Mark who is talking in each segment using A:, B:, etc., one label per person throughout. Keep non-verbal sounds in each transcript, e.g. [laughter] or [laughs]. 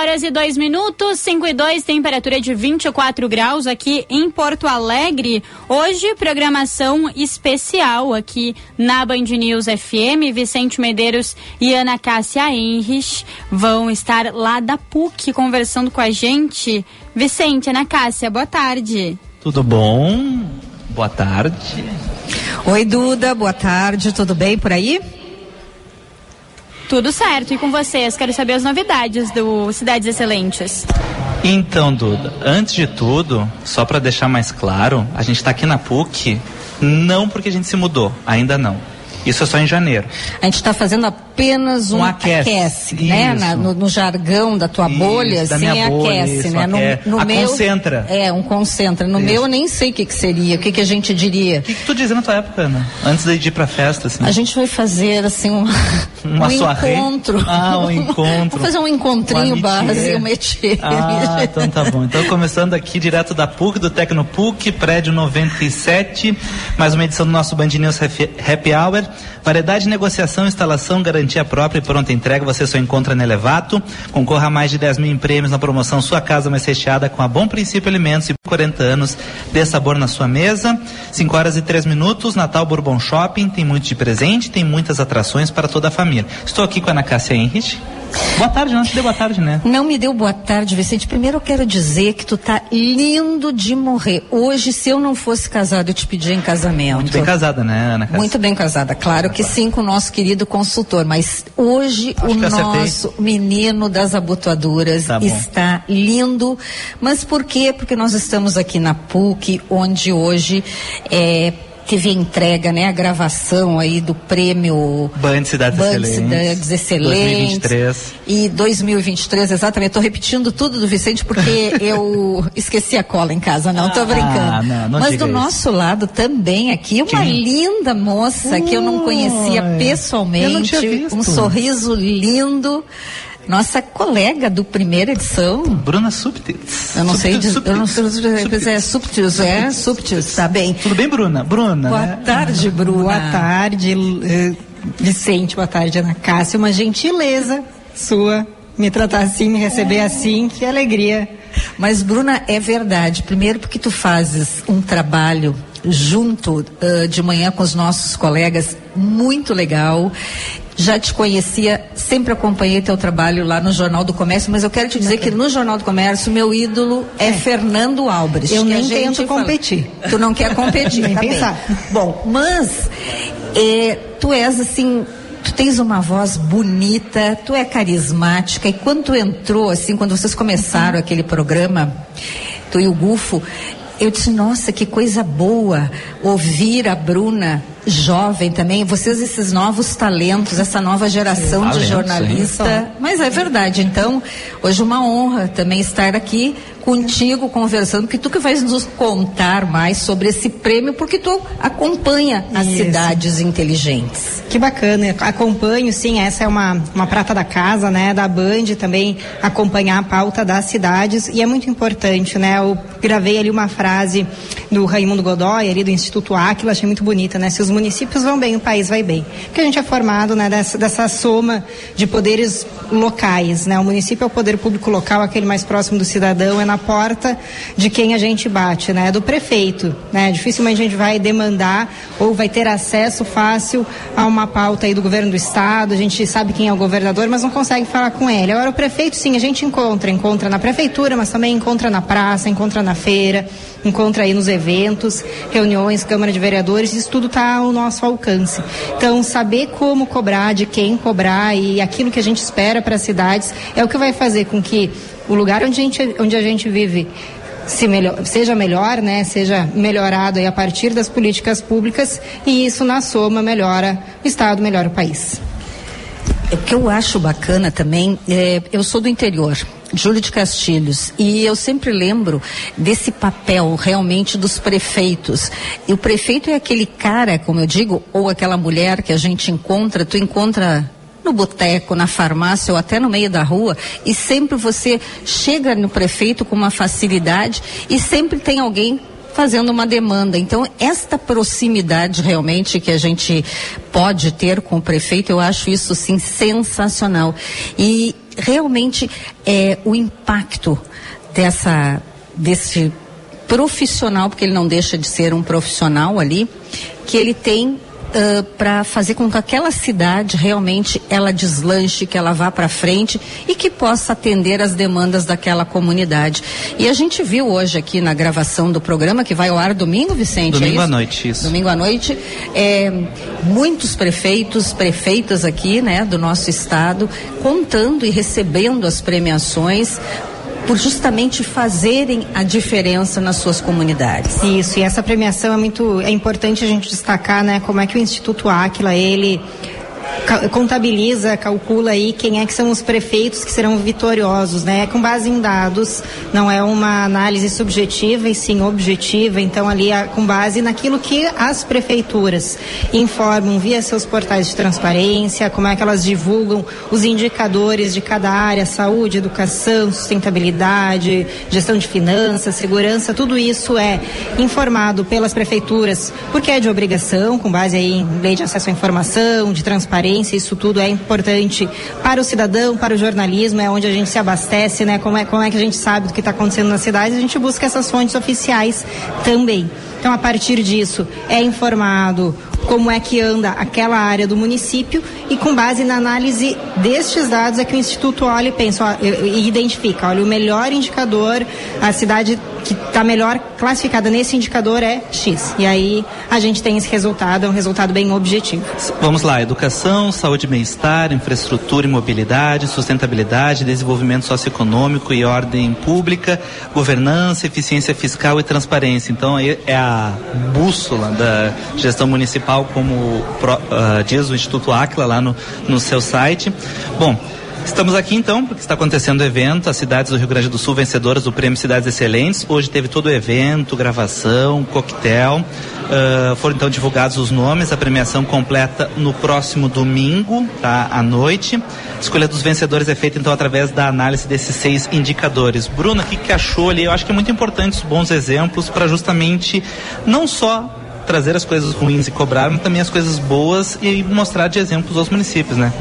A: Horas e 2 minutos, 5 e 2, temperatura de 24 graus aqui em Porto Alegre. Hoje, programação especial aqui na Band News FM. Vicente Medeiros e Ana Cássia Henrich vão estar lá da PUC conversando com a gente. Vicente, Ana Cássia, boa tarde.
B: Tudo bom? Boa tarde.
C: Oi, Duda, boa tarde, tudo bem por aí?
A: Tudo certo. E com vocês? Quero saber as novidades do Cidades Excelentes.
B: Então, Duda, antes de tudo, só para deixar mais claro, a gente está aqui na PUC não porque a gente se mudou, ainda não. Isso é só em janeiro.
C: A gente está fazendo apenas um, um aquece, aquece né? Na, no, no, jargão da tua
B: isso,
C: bolha,
B: da
C: assim,
B: bolha,
C: aquece,
B: isso,
C: né?
B: No, no a meu, concentra.
C: É, um concentra. No isso. meu eu nem sei o que, que seria, o que, que a gente diria.
B: O que, que tu dizia na tua época, Ana? Antes de ir pra festa, assim?
C: A gente vai fazer, assim, um, [laughs]
B: Uma
C: um encontro.
B: Ah, um encontro.
C: Vamos fazer um encontrinho
B: um
C: base, um métier.
B: Ah, então tá bom. Então começando aqui direto da PUC, do Tecnopuc, prédio 97, mais uma edição do nosso Band News Happy Hour. Variedade de negociação, instalação, garantia própria e pronta entrega você só encontra na Elevato. Concorra a mais de 10 mil prêmios na promoção Sua Casa Mais Recheada com a Bom Princípio Alimentos e 40 anos de sabor na sua mesa. 5 horas e 3 minutos, Natal Bourbon Shopping, tem muito de presente, tem muitas atrações para toda a família. Estou aqui com a Ana Cássia Henrich. Boa tarde, não te deu boa tarde, né?
C: Não me deu boa tarde, Vicente. Primeiro eu quero dizer que tu tá lindo de morrer. Hoje, se eu não fosse casada, eu te pedia em casamento.
B: Muito bem casada, né, Ana Cássia?
C: Muito bem casada, claro que sim, com o nosso querido consultor. Mas hoje
B: Acho
C: o nosso menino das abotoaduras
B: Tá
C: está lindo. Mas por quê? Porque nós estamos aqui na PUC, onde hoje é, teve a entrega, né, a gravação aí do prêmio
B: Band Cidades
C: Band
B: Excelentes.
C: Cidades Excelentes.
B: 2023.
C: E 2023, exatamente. Estou repetindo tudo do Vicente porque [laughs] eu esqueci a cola em casa, não, estou
B: Ah,
C: brincando.
B: não, não
C: Mas do
B: isso.
C: nosso lado também aqui, uma
B: Quem?
C: linda moça que eu não conhecia pessoalmente.
B: Eu não tinha visto.
C: Um sorriso lindo. Nossa colega do primeira edição.
B: Bruna Subtits.
C: Eu não sei
B: Subtits,
C: dizer. Eu não sei. É Subtis, é Subtis, tá bem.
B: Tudo bem, Bruna? Bruna,
C: Boa
B: né?
C: tarde, Bruna.
D: Boa tarde, eh, Vicente. Boa tarde, Ana Cássia. Uma gentileza sua me tratar assim, me receber assim. Que alegria.
C: Mas, Bruna, é verdade. Primeiro, porque tu fazes um trabalho junto ah, de manhã com os nossos colegas muito legal. Já te conhecia, sempre acompanhei teu trabalho lá no Jornal do Comércio, mas eu quero te dizer que no Jornal do Comércio, meu ídolo é, Fernando Albrecht.
D: Eu nem tento
C: fala-
D: competir.
C: Tu não quer competir, [laughs]
D: Nem
C: tá bem.
D: pensar.
C: Bom, mas é, tu és assim, tu tens uma voz bonita, tu é carismática e quando tu entrou assim, quando vocês começaram aquele programa, tu e o Gufo, eu disse, nossa, que coisa boa ouvir a Bruna jovem também, vocês esses novos talentos, essa nova geração de jornalista. Mas é verdade, então, hoje uma honra também estar aqui contigo conversando, porque tu que vais nos contar mais sobre esse prêmio, porque tu acompanha as
D: Isso.
C: cidades inteligentes.
D: Que bacana. Acompanho, sim, essa é uma, uma prata da casa, né? Da Band também acompanhar a pauta das cidades e é muito importante, né? Eu gravei ali uma frase do Raimundo Godoy, ali do Instituto Aquila, achei muito bonita, né? Se os municípios vão bem, o país vai bem. Porque a gente é formado, né? Dessa, dessa soma de poderes locais, né? O município é o poder público local, aquele mais próximo do cidadão, é na porta de quem a gente bate, né? Do prefeito, né? Dificilmente a gente vai demandar ou vai ter acesso fácil a uma pauta aí do governo do estado, a gente sabe quem é o governador, mas não consegue falar com ele. Agora o prefeito, sim, a gente encontra, encontra na prefeitura, mas também encontra na praça, encontra na feira, encontra aí nos eventos, reuniões, Câmara de Vereadores, isso tudo está ao nosso alcance. Então, saber como cobrar, de quem cobrar e aquilo que a gente espera para as cidades é o que vai fazer com que o lugar onde a gente, onde a gente vive se melhor, seja melhor, né, seja melhorado aí a partir das políticas públicas e isso na soma melhora o estado, melhora o país.
C: O que eu acho bacana também, é, eu sou do interior Júlio de Castilhos. E eu sempre lembro desse papel realmente dos prefeitos. E o prefeito é aquele cara, como eu digo, ou aquela mulher que a gente encontra, tu encontra no boteco, na farmácia ou até no meio da rua e sempre você chega no prefeito com uma facilidade e sempre tem alguém fazendo uma demanda. Então, esta proximidade realmente que a gente pode ter com o prefeito, eu acho isso sim sensacional. E realmente é o impacto dessa desse profissional, porque ele não deixa de ser um profissional ali, que ele tem uh, para fazer com que aquela cidade realmente ela deslanche, que ela vá para frente e que possa atender as demandas daquela comunidade. E a gente viu hoje aqui na gravação do programa que vai ao ar domingo, Vicente.
B: É domingo
C: é
B: à noite, isso.
C: Domingo à noite, é, muitos prefeitos, prefeitas aqui, né, do nosso estado, contando e recebendo as premiações por justamente fazerem a diferença nas suas comunidades.
D: Isso, e essa premiação é muito é importante a gente destacar, né, como é que o Instituto Áquila, ele contabiliza, calcula aí quem é que são os prefeitos que serão vitoriosos, né? Com base em dados, não é uma análise subjetiva e sim objetiva, então ali com base naquilo que as prefeituras informam via seus portais de transparência, como é que elas divulgam os indicadores de cada área, saúde, educação, sustentabilidade, gestão de finanças, segurança, tudo isso é informado pelas prefeituras, porque é de obrigação, com base aí em lei de acesso à informação, de transparência transparência, isso tudo é importante para o cidadão, para o jornalismo, é onde a gente se abastece, né? Como é, como é que a gente sabe do que está acontecendo na cidade, a gente busca essas fontes oficiais também. Então, a partir disso, é informado como é que anda aquela área do município e com base na análise destes dados é que o Instituto olha e pensa e identifica, olha, o melhor indicador, a cidade que está melhor classificada nesse indicador é X. E aí a gente tem esse resultado, é um resultado bem objetivo.
B: Vamos lá, educação, saúde e bem-estar, infraestrutura e mobilidade, sustentabilidade, desenvolvimento socioeconômico e ordem pública, governança, eficiência fiscal e transparência. Então é a bússola da gestão municipal, como uh, diz o Instituto Aquila lá no, no seu site. Bom, Estamos aqui então, porque está acontecendo o evento, as cidades do Rio Grande do Sul vencedoras do Prêmio Cidades Excelentes. Hoje teve todo o evento, gravação, coquetel. Uh, foram então divulgados os nomes, a premiação completa no próximo domingo, tá? À noite. A escolha dos vencedores é feita então através da análise desses seis indicadores. Bruno, o que, que achou ali? Eu acho que é muito importante os bons exemplos para justamente não só trazer as coisas ruins e cobrar, mas também as coisas boas e mostrar de exemplos aos municípios, né?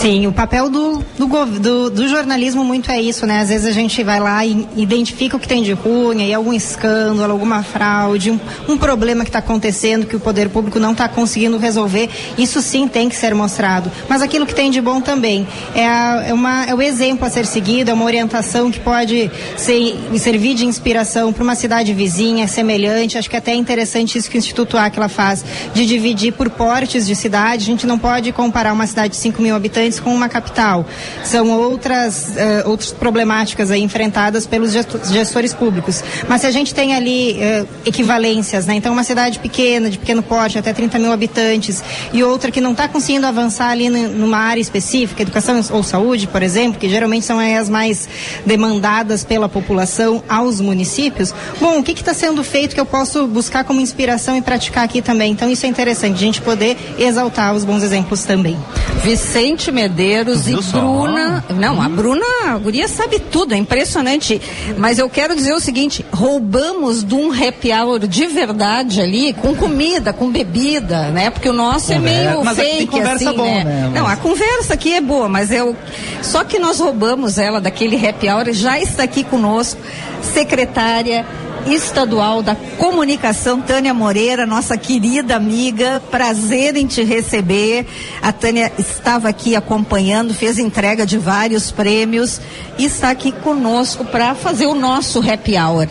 D: Sim, o papel do, do, do, do, jornalismo muito é isso, né? Às vezes a gente vai lá e identifica o que tem de ruim, aí algum escândalo, alguma fraude, um, um problema que está acontecendo que o poder público não está conseguindo resolver. Isso sim tem que ser mostrado. Mas aquilo que tem de bom também é, a, é, uma, é o exemplo a ser seguido, é uma orientação que pode ser, servir de inspiração para uma cidade vizinha, semelhante. Acho que é até interessante isso que o Instituto Aquila faz, de dividir por portes de cidade. A gente não pode comparar uma cidade de 5 mil habitantes com uma capital. São outras, uh, outras problemáticas aí enfrentadas pelos gestores públicos. Mas se a gente tem ali uh, equivalências, né? Então uma cidade pequena, de pequeno porte, até 30 mil habitantes, e outra que não está conseguindo avançar ali numa área específica, educação ou saúde, por exemplo, que geralmente são as mais demandadas pela população aos municípios. Bom, o que está sendo feito que eu posso buscar como inspiração e praticar aqui também? Então isso é interessante, a gente poder exaltar os bons exemplos também.
C: Vicente Medeiros e Bruna. Não, a Bruna, a guria sabe tudo, é impressionante. Mas eu quero dizer o seguinte: roubamos de um happy hour de verdade ali, com comida, com bebida, né? Porque o nosso é é meio mas fake, conversa assim, bom, né? né? Não, a conversa aqui é boa, mas é o. Só que nós roubamos ela daquele happy hour, já está aqui conosco, secretária estadual da comunicação, Tânia Moreira, nossa querida amiga. Prazer em te receber. A Tânia estava aqui acompanhando, fez entrega de vários prêmios e está aqui conosco para fazer o nosso happy hour.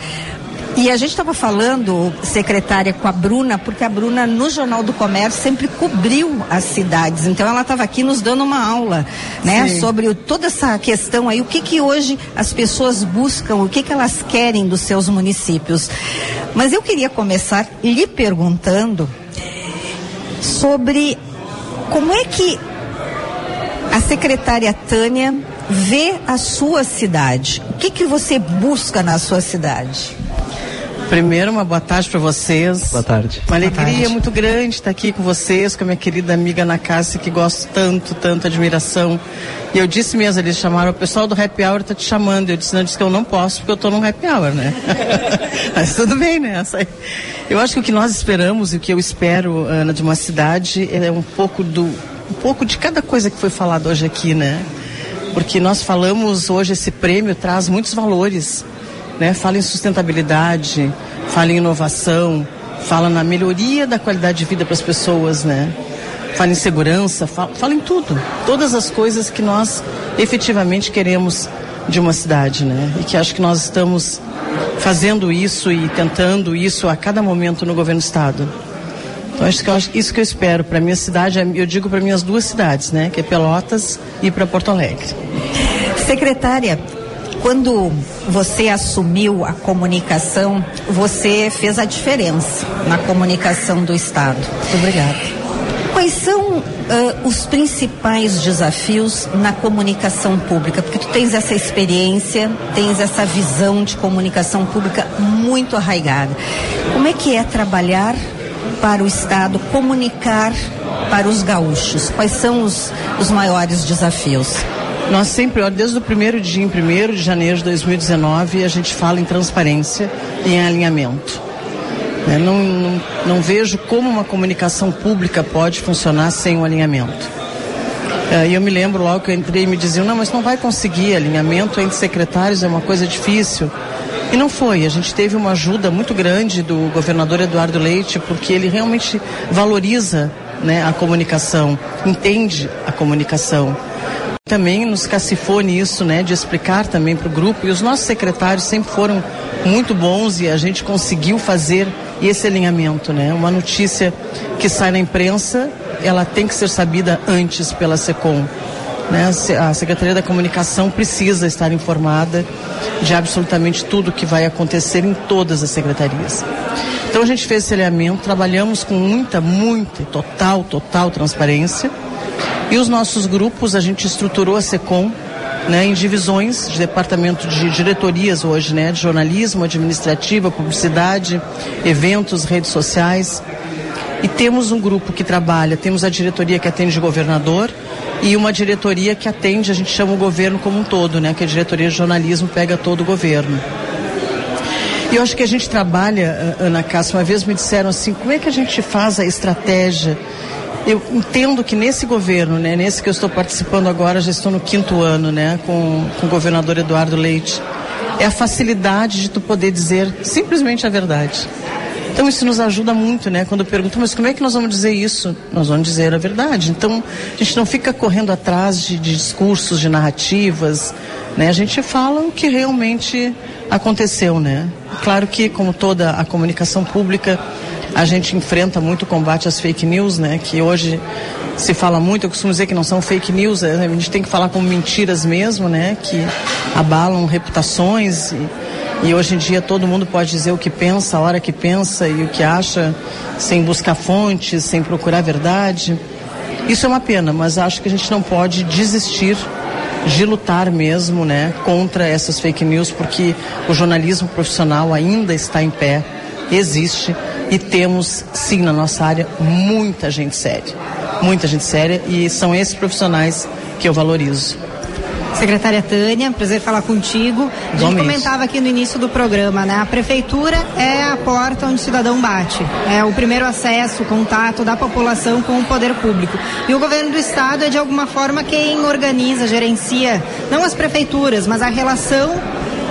C: E a gente estava falando, secretária, com a Bruna, porque a Bruna, no Jornal do Comércio, sempre cobriu as cidades. Então, ela estava aqui nos dando uma aula, né? Sim. Sobre toda essa questão aí, o que que hoje as pessoas buscam, o que que elas querem dos seus municípios. Mas eu queria começar lhe perguntando sobre como é que a secretária Tânia vê a sua cidade? O que, que você busca na sua cidade?
E: Primeiro, uma boa tarde para vocês.
B: Boa tarde.
E: Uma alegria muito grande estar aqui com vocês, com a minha querida amiga Ana Cássia, que gosto tanto, tanto, admiração. E eu disse mesmo, eles chamaram, o pessoal do Happy Hour está te chamando. Eu disse, não, eu disse que eu não posso, porque eu estou no Happy Hour, né? [laughs] Mas tudo bem, né? Eu acho que o que nós esperamos e o que eu espero, Ana, de uma cidade é um pouco do. um pouco de cada coisa que foi falado hoje aqui, né? Porque nós falamos hoje, esse prêmio traz muitos valores né? Fala em sustentabilidade, fala em inovação, fala na melhoria da qualidade de vida para as pessoas, né? Fala em segurança, fala, fala em tudo. Todas as coisas que nós efetivamente queremos de uma cidade, né? E que acho que nós estamos fazendo isso e tentando isso a cada momento no governo do estado. Então acho que eu, isso que eu espero para minha cidade, eu digo para minhas duas cidades, né? Que é Pelotas e para Porto Alegre.
C: Secretária, quando você assumiu a comunicação, você fez a diferença na comunicação do Estado.
E: Muito obrigada.
C: Quais são uh, os principais desafios na comunicação pública? Porque tu tens essa experiência, tens essa visão de comunicação pública muito arraigada. Como é que é trabalhar para o Estado, comunicar para os gaúchos? Quais são os, os maiores desafios?
E: Nós sempre, desde o primeiro dia, em 1 de janeiro de 2019, a gente fala em transparência e em alinhamento. Né? Não, não, não, vejo como uma comunicação pública pode funcionar sem um alinhamento. É, e eu me lembro logo que eu entrei e me diziam, não, mas não vai conseguir, alinhamento entre secretários é uma coisa difícil. E não foi, a gente teve uma ajuda muito grande do governador Eduardo Leite, porque ele realmente valoriza né, a comunicação, entende a comunicação também nos cacifou nisso, né, de explicar também para o grupo. E os nossos secretários sempre foram muito bons e a gente conseguiu fazer esse alinhamento, né? Uma notícia que sai na imprensa, ela tem que ser sabida antes pela SECOM. Né? A Secretaria da Comunicação precisa estar informada de absolutamente tudo que vai acontecer em todas as secretarias. Então a gente fez esse alinhamento, trabalhamos com muita, muita, total, total transparência e os nossos grupos, a gente estruturou a SECOM né, em divisões de departamento de diretorias hoje, né, de jornalismo, administrativa, publicidade, eventos, redes sociais. E temos um grupo que trabalha, temos a diretoria que atende o governador e uma diretoria que atende, a gente chama o governo como um todo, né, que a diretoria de jornalismo pega todo o governo. E eu acho que a gente trabalha, Ana Cássia, uma vez me disseram assim, como é que a gente faz a estratégia eu entendo que nesse governo, né, nesse que eu estou participando agora, já estou no quinto ano, né, com, com o governador Eduardo Leite, é a facilidade de tu poder dizer simplesmente a verdade. Então isso nos ajuda muito, né? Quando perguntam, mas como é que nós vamos dizer isso? Nós vamos dizer a verdade. Então a gente não fica correndo atrás de, de discursos, de narrativas, né? A gente fala o que realmente aconteceu, né? Claro que como toda a comunicação pública a gente enfrenta muito o combate às fake news, né? Que hoje se fala muito, eu costumo dizer que não são fake news, é, a gente tem que falar como mentiras mesmo, né? Que abalam reputações e, e hoje em dia todo mundo pode dizer o que pensa, a hora que pensa e o que acha, sem buscar fontes, sem procurar verdade. Isso é uma pena, mas acho que a gente não pode desistir de lutar mesmo, né, contra essas fake news, porque o jornalismo profissional ainda está em pé, existe e temos, sim, na nossa área, muita gente séria. Muita gente séria e são esses profissionais que eu valorizo.
D: Secretária Tânia, prazer falar contigo. A gente comentava aqui no início do programa, né? A prefeitura é a porta onde o cidadão bate. É o primeiro acesso, o contato da população com o poder público. E o governo do estado é de alguma forma quem organiza, gerencia, não as prefeituras, mas a relação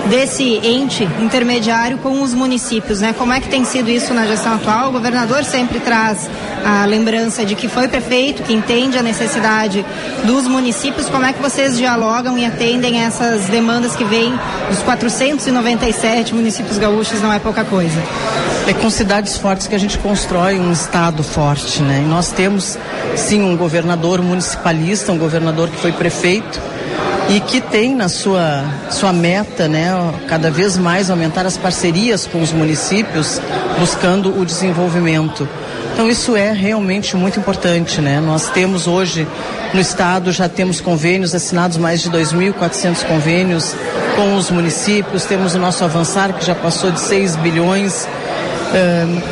D: desse ente intermediário com os municípios, né? Como é que tem sido isso na gestão atual? O governador sempre traz a lembrança de que foi prefeito, que entende a necessidade dos municípios. Como é que vocês dialogam e atendem essas demandas que vêm dos 497 municípios gaúchos? Não é pouca coisa.
E: É com cidades fortes que a gente constrói um estado forte, né? E nós temos sim um governador municipalista, um governador que foi prefeito e que tem na sua, sua meta, né, cada vez mais aumentar as parcerias com os municípios, buscando o desenvolvimento. Então isso é realmente muito importante, né? Nós temos hoje no estado já temos convênios assinados mais de 2.400 convênios com os municípios, temos o nosso avançar que já passou de 6 bilhões.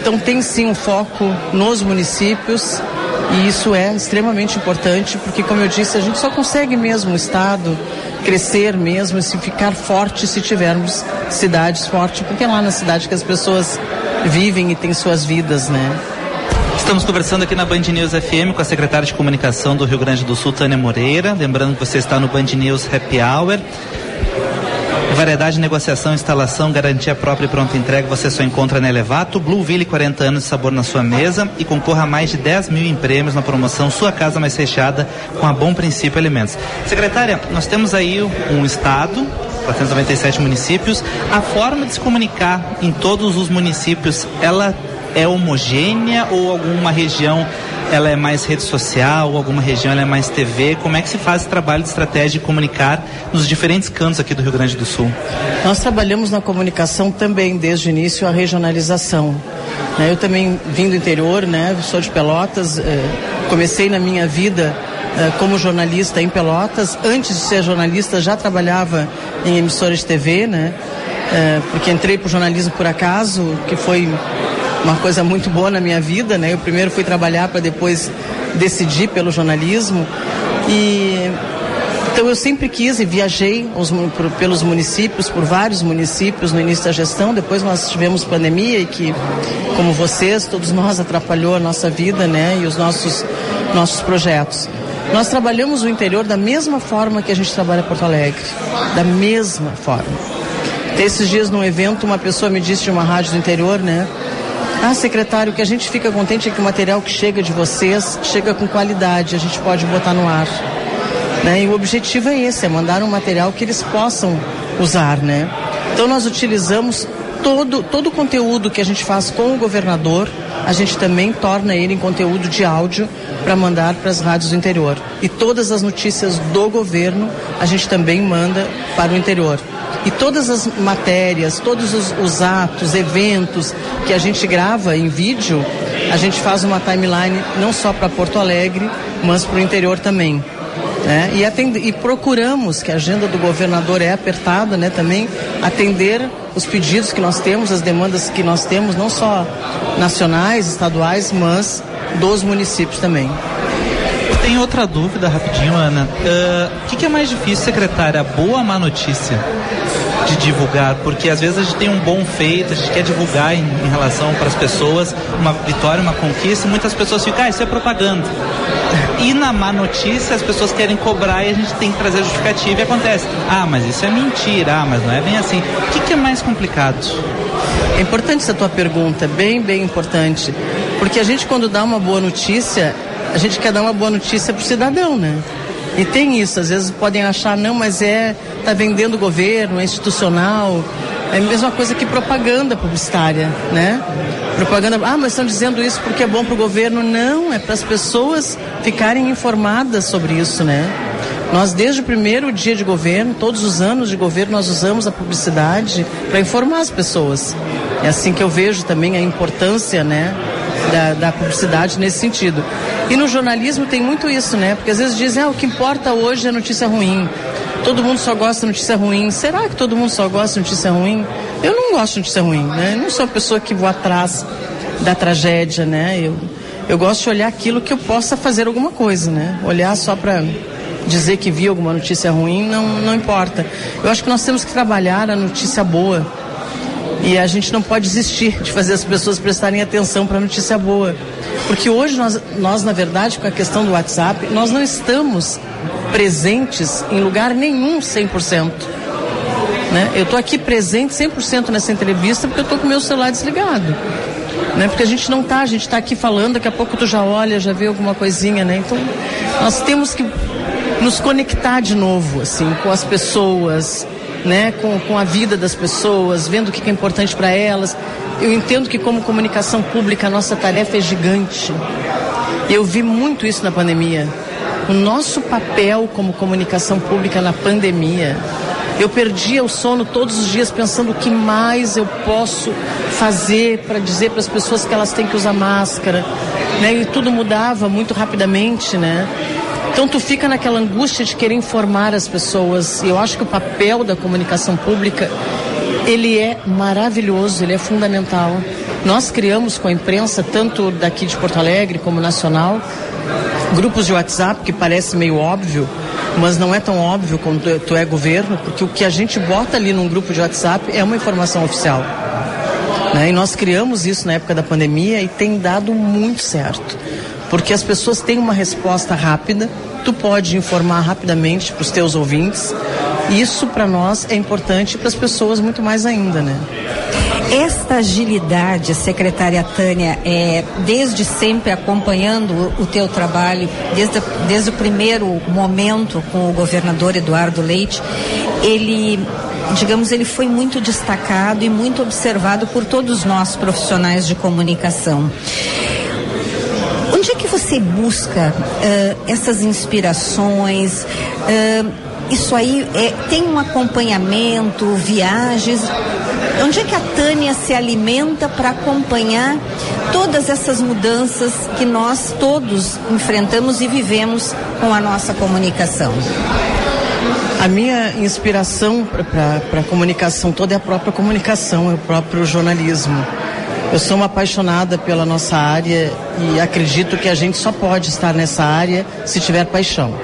E: Então tem sim um foco nos municípios e isso é extremamente importante porque, como eu disse, a gente só consegue mesmo o Estado crescer mesmo se ficar forte se tivermos cidades fortes, porque é lá na cidade que as pessoas vivem e têm suas vidas, né?
B: Estamos conversando aqui na Band News FM com a secretária de Comunicação do Rio Grande do Sul, Tânia Moreira. Lembrando que você está no Band News Happy Hour. Variedade, negociação, instalação, garantia própria e pronta entrega você só encontra na Elevato. Blueville, 40 anos de sabor na sua mesa e concorra a mais de 10 mil em prêmios na promoção Sua Casa Mais Fechada com a Bom Princípio Alimentos. Secretária, nós temos aí um estado 497 municípios. A forma de se comunicar em todos os municípios, ela é homogênea ou alguma região ela é mais rede social, alguma região ela é mais TV? Como é que se faz esse trabalho de estratégia de comunicar nos diferentes cantos aqui do Rio Grande do Sul?
E: Nós trabalhamos na comunicação também desde o início a regionalização. Né? Eu também vim do interior, né? sou de Pelotas, eh, comecei na minha vida eh, como jornalista em Pelotas. Antes de ser jornalista já trabalhava em emissoras de TV, né? Eh, porque entrei para o jornalismo por acaso, que foi uma coisa muito boa na minha vida, né? Eu primeiro fui trabalhar para depois decidir pelo jornalismo e então eu sempre quis e viajei os, por, pelos municípios, por vários municípios no início da gestão. Depois nós tivemos pandemia e que, como vocês, todos nós atrapalhou a nossa vida, né? E os nossos nossos projetos. Nós trabalhamos o interior da mesma forma que a gente trabalha Porto Alegre, da mesma forma. Esses dias num evento uma pessoa me disse de uma rádio do interior, né? Ah, secretário, o que a gente fica contente é que o material que chega de vocês chega com qualidade, a gente pode botar no ar. Né? E o objetivo é esse, é mandar um material que eles possam usar, né? Então nós utilizamos todo, todo o conteúdo que a gente faz com o governador, a gente também torna ele em conteúdo de áudio para mandar para as rádios do interior. E todas as notícias do governo a gente também manda para o interior. E todas as matérias, todos os, os atos, eventos que a gente grava em vídeo, a gente faz uma timeline não só para Porto Alegre, mas para o interior também. Né? E, atend... e procuramos, que a agenda do governador é apertada, né, também atender os pedidos que nós temos, as demandas que nós temos, não só nacionais, estaduais, mas dos municípios também.
B: Tenho outra dúvida rapidinho, Ana. Ah, o uh, que, que, é mais difícil, secretária? Boa ou má notícia? de divulgar, porque às vezes a gente tem um bom feito, a gente quer divulgar em, em relação para as pessoas uma vitória, uma conquista, e muitas pessoas ficam, ah, isso é propaganda. E na má notícia as pessoas querem cobrar e a gente tem que trazer justificativa e acontece, ah, mas isso é mentira, ah, mas não é bem assim. O que, que é mais complicado?
E: É importante essa tua pergunta, bem, bem importante. Porque a gente quando dá uma boa notícia, a gente quer dar uma boa notícia para o cidadão, né? E tem isso, às vezes podem achar, não, mas é, tá vendendo o governo, é institucional. É a mesma coisa que propaganda publicitária, né? Propaganda, ah, mas estão dizendo isso porque é bom para o governo. Não, é para as pessoas ficarem informadas sobre isso, né? Nós, desde o primeiro dia de governo, todos os anos de governo, nós usamos a publicidade para informar as pessoas. É assim que eu vejo também a importância, né, da, da, publicidade nesse sentido. E no jornalismo tem muito isso, né? Porque às vezes dizem, ah, o que importa hoje é notícia ruim. Todo mundo só gosta de notícia ruim. Será que todo mundo só gosta de notícia ruim? Eu não gosto de notícia ruim, né? Eu não sou a pessoa que vou atrás da tragédia, né? Eu, eu gosto de olhar aquilo que eu possa fazer alguma coisa, né? Olhar só para dizer que vi alguma notícia ruim não, não importa. Eu acho que nós temos que trabalhar a notícia boa e a gente não pode desistir de fazer as pessoas prestarem atenção para a notícia boa. Porque hoje nós, nós, na verdade, com a questão do WhatsApp, nós não estamos presentes em lugar nenhum 100%. Né? Eu estou aqui presente 100% nessa entrevista porque eu estou com o meu celular desligado. Né? Porque a gente não está, a gente está aqui falando, daqui a pouco tu já olha, já vê alguma coisinha, né? Então, nós temos que nos conectar de novo, assim, com as pessoas, né, com, com a vida das pessoas, vendo o que é importante para elas. Eu entendo que como comunicação pública a nossa tarefa é gigante. Eu vi muito isso na pandemia. o nosso papel como comunicação pública na pandemia. Eu perdia o sono todos os dias pensando o que mais eu posso fazer para dizer para as pessoas que elas têm que usar máscara, né? E tudo mudava muito rapidamente, né? Então tu fica naquela angústia de querer informar as pessoas. E eu acho que o papel da comunicação pública ele é maravilhoso, ele é fundamental. Nós criamos com a imprensa, tanto daqui de Porto Alegre como nacional, grupos de WhatsApp, que parece meio óbvio, mas não é tão óbvio quando tu é governo, porque o que a gente bota ali num grupo de WhatsApp é uma informação oficial. Né? E nós criamos isso na época da pandemia e tem dado muito certo. Porque as pessoas têm uma resposta rápida, tu pode informar rapidamente para os teus ouvintes. Isso para nós é importante para as pessoas muito mais ainda, né?
C: Esta agilidade, secretária Tânia, é, desde sempre acompanhando o, teu trabalho, desde, desde o primeiro momento com o governador Eduardo Leite, ele digamos, ele foi muito destacado e muito observado por todos nós profissionais de comunicação. Você busca uh, essas inspirações? Uh, isso aí é, tem um acompanhamento, viagens. Onde é que a Tânia se alimenta para acompanhar todas essas mudanças que nós todos enfrentamos e vivemos com a nossa comunicação?
E: A minha inspiração para a comunicação toda é a própria comunicação, é o próprio jornalismo. Eu sou uma apaixonada pela nossa área e acredito que a gente só pode estar nessa área se tiver paixão.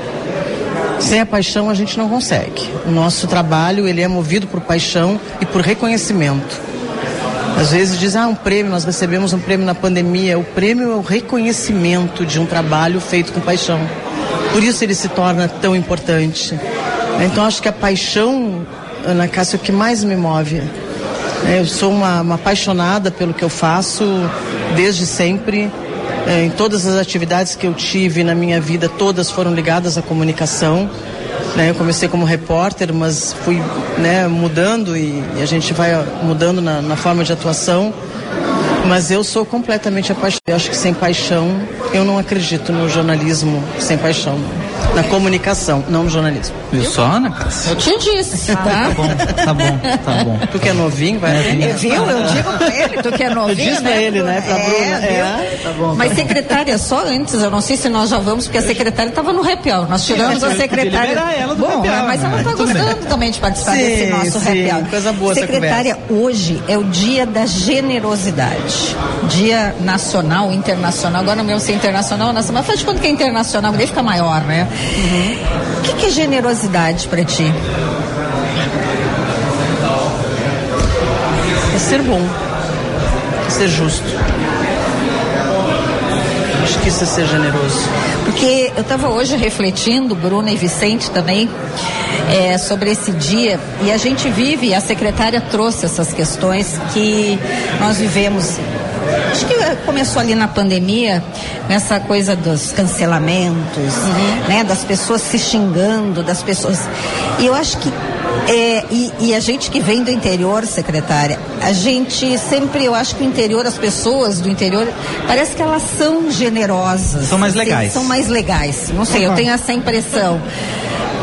E: Sem a paixão a gente não consegue. O nosso trabalho ele é movido por paixão e por reconhecimento. Às vezes diz, ah, um prêmio, nós recebemos um prêmio na pandemia. O prêmio é o reconhecimento de um trabalho feito com paixão. Por isso ele se torna tão importante. Então acho que a paixão, Ana Cássia, é o que mais me move. Eu sou uma, uma apaixonada pelo que eu faço desde sempre. É, em todas as atividades que eu tive na minha vida, todas foram ligadas à comunicação. Né? Eu comecei como repórter, mas fui né, mudando e, e, a gente vai mudando na, na forma de atuação. Mas eu sou completamente apaixonada. Eu acho que sem paixão, eu não acredito no jornalismo sem paixão na comunicação, não no jornalismo.
B: Viu só, Ana
C: Eu te disse, tá?
B: tá bom, tá bom, tá bom.
E: Tu que é novinho, vai.
C: É, viu? Eu digo pra ele, tu que é novinho,
E: Eu disse
C: né?
E: pra ele, né? Pra
C: é,
E: Bruna. É,
C: tá bom. Mas secretária, só antes, eu não sei se nós já vamos, porque a secretária estava no happy hour. Nós tiramos a secretária.
B: ela do
C: bom,
B: happy hour,
C: mas ela
B: né?
C: tá gostando
B: bem.
C: também de participar
E: Sim,
C: desse nosso
E: sim,
C: happy hour.
E: coisa boa essa
C: Secretária, hoje é o dia da generosidade. Dia nacional, internacional. Agora não sei internacional, nacional. Mas faz de conta que é internacional, daí fica maior, né? O que, que é generosidade para ti?
E: É ser bom. É ser justo. Acho que isso é ser generoso.
C: Porque eu estava hoje refletindo, Bruna e Vicente também, é, sobre esse dia e a gente vive, a secretária trouxe essas questões que nós vivemos. Acho que começou ali na pandemia, nessa coisa dos cancelamentos, né, das pessoas se xingando, das pessoas. E eu acho que é, e, e, a gente que vem do interior, secretária, a gente sempre, eu acho que o interior, as pessoas do interior, parece que elas são generosas.
B: São mais
C: assim,
B: legais.
C: São mais legais. Não sei, eu tenho essa impressão.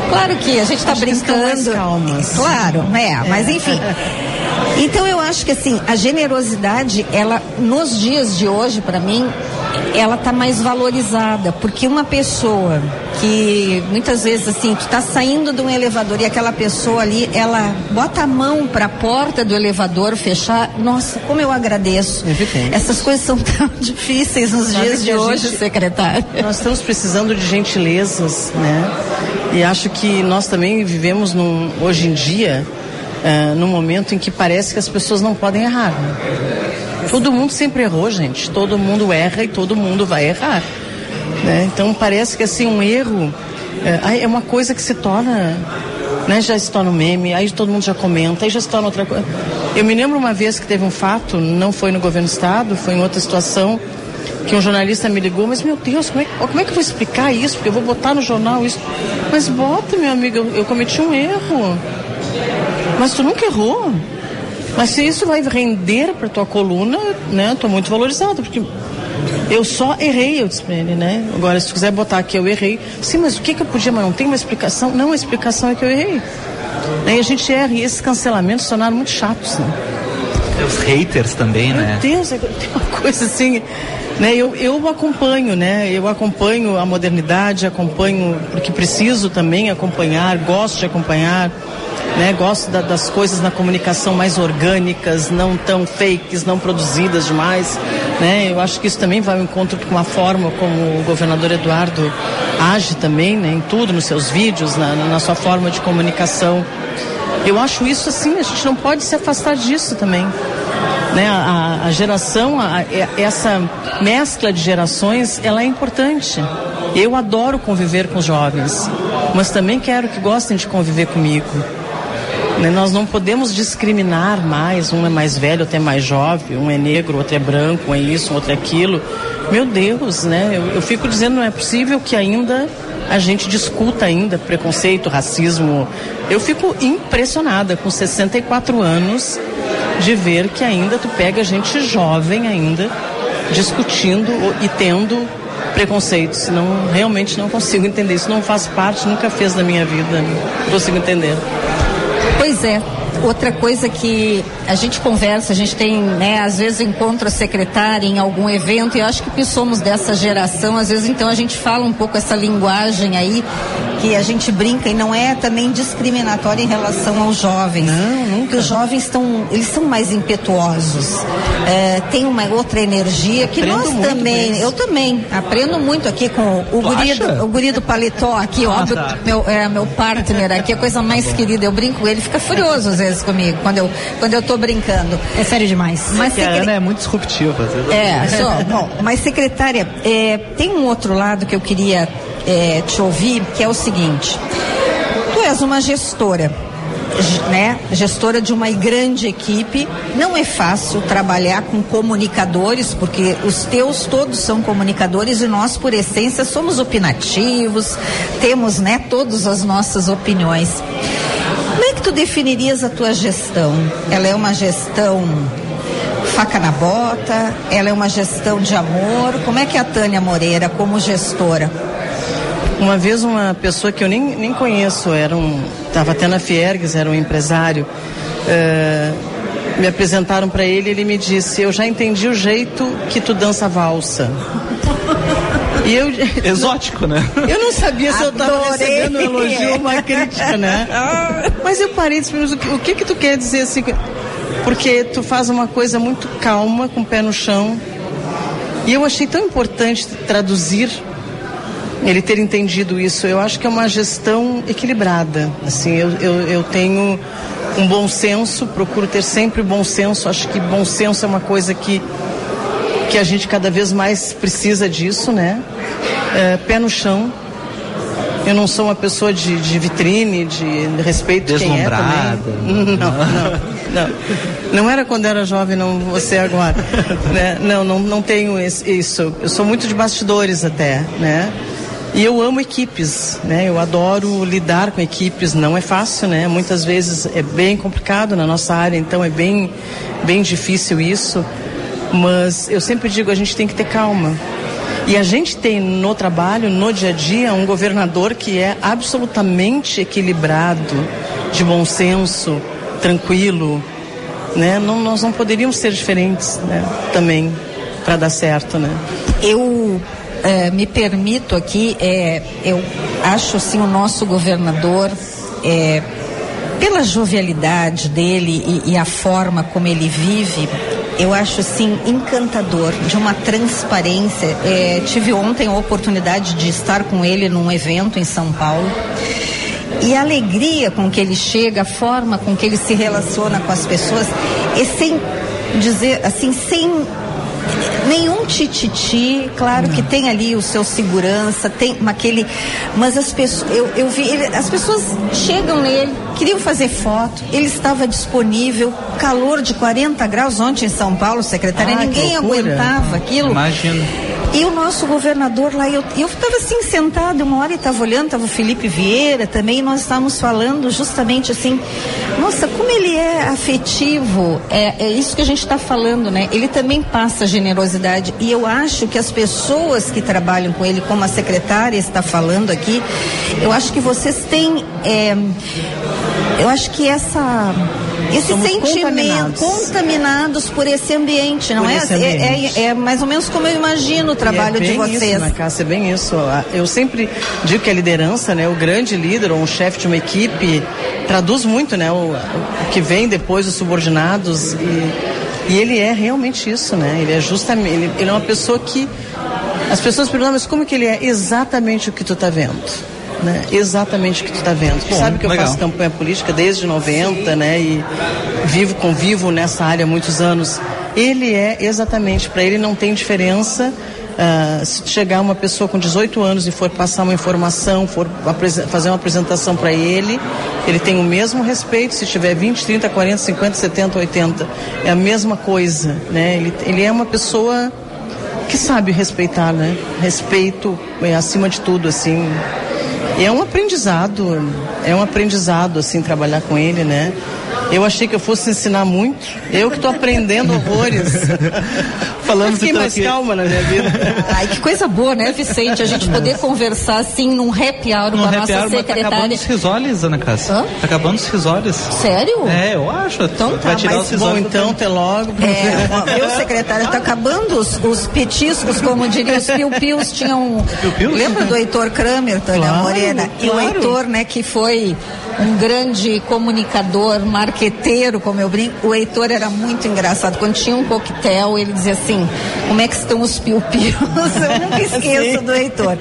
C: Claro que a gente está brincando.
E: mais calmas.
C: Claro, né? Mas enfim. [laughs] Então eu acho que assim, a generosidade, ela nos dias de hoje, para mim, ela tá mais valorizada, porque uma pessoa que muitas vezes assim, tu tá saindo de um elevador e aquela pessoa ali, ela bota a mão para a porta do elevador fechar, nossa, como eu agradeço.
E: Evidente.
C: Essas coisas são tão [laughs] difíceis nos
E: Sabe
C: dias de hoje,
E: gente-
C: secretária.
E: Nós estamos precisando de gentilezas, né? E acho que nós também vivemos num, hoje em dia eh, num momento em que parece que as pessoas não podem errar. né? Todo mundo sempre errou, gente. Todo mundo erra e todo mundo vai errar. né? Então parece que assim um erro eh, é uma coisa que se torna né, já se torna um meme, aí todo mundo já comenta, aí já se torna outra coisa. Eu me lembro uma vez que teve um fato, não foi no governo do estado, foi em outra situação, que um jornalista me ligou, mas meu Deus, como é, como é que eu vou explicar isso? Porque eu vou botar no jornal isso. Mas bota, meu amigo, eu, eu cometi um erro. Mas tu nunca errou. Mas se isso vai render para tua coluna, né? Tô muito valorizado, porque Eu só errei, eu disse pra ele, né? Agora, se tu quiser botar aqui, eu errei. Sim, mas o que, que eu podia, mas não tem uma explicação? Não, a explicação é que eu errei. Aí a gente erra e esses cancelamentos tornaram muito chatos, né?
B: Os haters também,
E: Meu
B: né?
E: Deus, é- tem uma coisa assim. Né, eu, eu acompanho, né? Eu acompanho a modernidade, acompanho porque preciso também acompanhar, gosto de acompanhar, né? Gosto da- das coisas na comunicação mais orgânicas, não tão fakes, não produzidas demais, né? Eu acho que isso também vai ao encontro com a forma como o governador Eduardo age também, né? Em tudo, nos seus vídeos, na, na sua forma de comunicação. Eu acho isso assim, a gente não pode se afastar disso também né, a, a geração, a- a- essa mescla de gerações, ela é importante. Eu adoro conviver com os jovens, mas também quero que gostem de conviver comigo. Né, Nós não podemos discriminar mais, um é mais velho, outro é mais jovem, um é negro, outro é branco, um é isso, outro é aquilo. Meu Deus, né? Eu, eu fico dizendo, não é possível que ainda a gente discuta ainda preconceito, racismo. Eu fico impressionada com 64 anos de ver que ainda tu pega gente jovem ainda discutindo e tendo preconceitos. Não, realmente não consigo entender. Isso não faz parte, nunca fez da minha vida. Não consigo entender.
C: Pois é. Outra coisa que a gente conversa, a gente tem, né, às vezes encontra a secretária em algum evento, e eu acho que somos dessa geração, às vezes então a gente fala um pouco essa linguagem aí, que a gente brinca e não é também discriminatória em relação aos jovens.
E: Não, nunca.
C: Porque os jovens estão, eles são mais impetuosos, é, tem uma outra energia que
E: Aprendo
C: nós também, eu também, aprendo muito aqui com o guri,
B: acha?
C: do, o guri do paletó aqui, ó,
B: Ah, tá.
C: meu, é, meu partner aqui, a coisa mais querida. Eu brinco com ele, fica furioso às vezes comigo, quando eu, quando eu tô brincando.
D: É sério demais.
C: Mas
B: Que a
C: secre-
B: Ana é muito disruptiva. às vezes.
C: É, só, bom, mas secretária, é, tem um outro lado que eu queria é, te ouvir, que é o seguinte. Tu és uma gestora, né? Gestora de uma grande equipe. Não é fácil trabalhar com comunicadores, porque os teus todos são comunicadores e nós, por essência, somos opinativos, temos, né, todas as nossas opiniões. Como é que tu definirias a tua gestão? Ela é uma gestão faca na bota? Ela é uma gestão de amor? Como é que é a Tânia Moreira, como gestora?
E: Uma vez uma pessoa que eu nem, nem conheço, era um, estava até na Fiergues, era um empresário, eh, me apresentaram para ele e ele me disse, eu já entendi o jeito que tu dança valsa. E eu, [laughs]
B: Exótico, né?
E: eu não sabia se eu estava
C: Adorei.
E: recebendo um elogio ou uma crítica, né? Mas eu parei e disse, "Mas o que, o que que tu quer dizer assim? Porque tu faz uma coisa muito calma, com o pé no chão. E eu achei tão importante traduzir ele ter entendido isso. Eu acho que é uma gestão equilibrada. Assim, eu, eu, eu tenho um bom senso, procuro ter sempre bom senso. Acho que bom senso é uma coisa que, que a gente cada vez mais precisa disso, né? É, pé no chão. Eu não sou uma pessoa de, de vitrine, de respeito quem é também. [laughs] Não, não, não. Não era quando era jovem, não você agora. né? Não, não, não tenho esse- isso. Eu sou muito de bastidores até, né? E eu amo equipes, né? Eu adoro lidar com equipes. Não é fácil, né? Muitas vezes é bem complicado na nossa área, então é bem, bem difícil isso. Mas eu sempre digo, a gente tem que ter calma. E a gente tem no trabalho, no dia a dia, um governador que é absolutamente equilibrado, de bom senso, tranquilo, né? Não, nós não poderíamos ser diferentes, né? Também para dar certo, né?
C: Eu eh, me permito aqui, eh, eu acho assim o nosso governador, eh, pela jovialidade dele e, e a forma como ele vive, eu acho assim encantador, de uma transparência. Eh, tive ontem a oportunidade de estar com ele num evento em São Paulo. E a alegria com que ele chega, a forma com que ele se relaciona com as pessoas, e sem dizer, assim, sem nenhum tititi, claro que tem ali o seu segurança, tem aquele, mas as pessoas, eu, eu vi, ele- as pessoas chegam nele, queriam fazer foto, ele estava disponível, calor de 40 graus ontem em São Paulo, secretária,
E: Ah,
C: ninguém aguentava aquilo.
B: Imagino.
C: E o nosso governador lá, eu estava assim sentada uma hora e estava olhando, estava o Felipe Vieira também, e nós estávamos falando justamente assim, nossa, como ele é afetivo, é, é isso que a gente está falando, né? Ele também passa generosidade e eu acho que as pessoas que trabalham com ele, como a secretária está falando aqui, eu acho que vocês têm, é, eu acho que essa esse
E: Somos
C: sentimento
E: contaminados.
C: contaminados por esse ambiente, não é?
E: esse
C: É,
E: ambiente.
C: é- é mais ou menos como eu imagino o trabalho
E: E é
C: de vocês.
E: Isso, né, Cássia, é bem isso. A- Eu sempre digo que a liderança, né, o grande líder ou um chefe de uma equipe, traduz muito né, o, o que vem depois dos subordinados. E, e ele é realmente isso, né? Ele é justamente. Ele, ele é uma pessoa que. As pessoas perguntam, mas como que ele é? Exatamente o que tu está vendo. Né? Exatamente o que tu está vendo. Tu
B: Bom,
E: sabe que eu
B: legal.
E: faço campanha política desde 90, né? E vivo, convivo nessa área há muitos anos. Ele é exatamente, para ele não tem diferença ah, se chegar uma pessoa com 18 anos e for passar uma informação, for fazer uma apresentação para ele, ele tem o mesmo respeito se tiver 20, 30, 40, 50, 70, 80. É a mesma coisa, né? Ele, ele é uma pessoa que sabe respeitar, né? Respeito é, acima de tudo, assim. E é um aprendizado, é um aprendizado, assim, trabalhar com ele, né? Eu achei que eu fosse ensinar muito. Eu que estou aprendendo horrores. [laughs] Eu fiquei
B: então
E: mais
B: aqui-
E: calma na minha vida.
C: Ai, que coisa boa, né, Vicente? A gente poder conversar assim num happy hour com
B: No
C: a
B: happy
C: nossa
B: hour, mas tá acabando
C: secretária.
B: os risoles, Ana Cássia.
C: Hã?
B: Tá acabando os risoles.
C: Sério?
B: É, eu acho.
C: Então tá,
B: Vai tirar
C: mas
B: os.
E: Bom, então, até logo.
C: É, meu secretário, tá acabando os, os petiscos, como diriam os piu-pius, tinham.
B: Piu-pius?
C: Lembra do Heitor Kramer, Tânia
E: Claro,
C: Morena? E o
E: claro.
C: Heitor, né, que foi um grande comunicador, marqueteiro, como eu brinco. O Heitor era muito engraçado. Quando tinha um coquetel, ele dizia assim: como é que estão os piu-pius? [laughs] Eu nunca [laughs] esqueço do Heitor.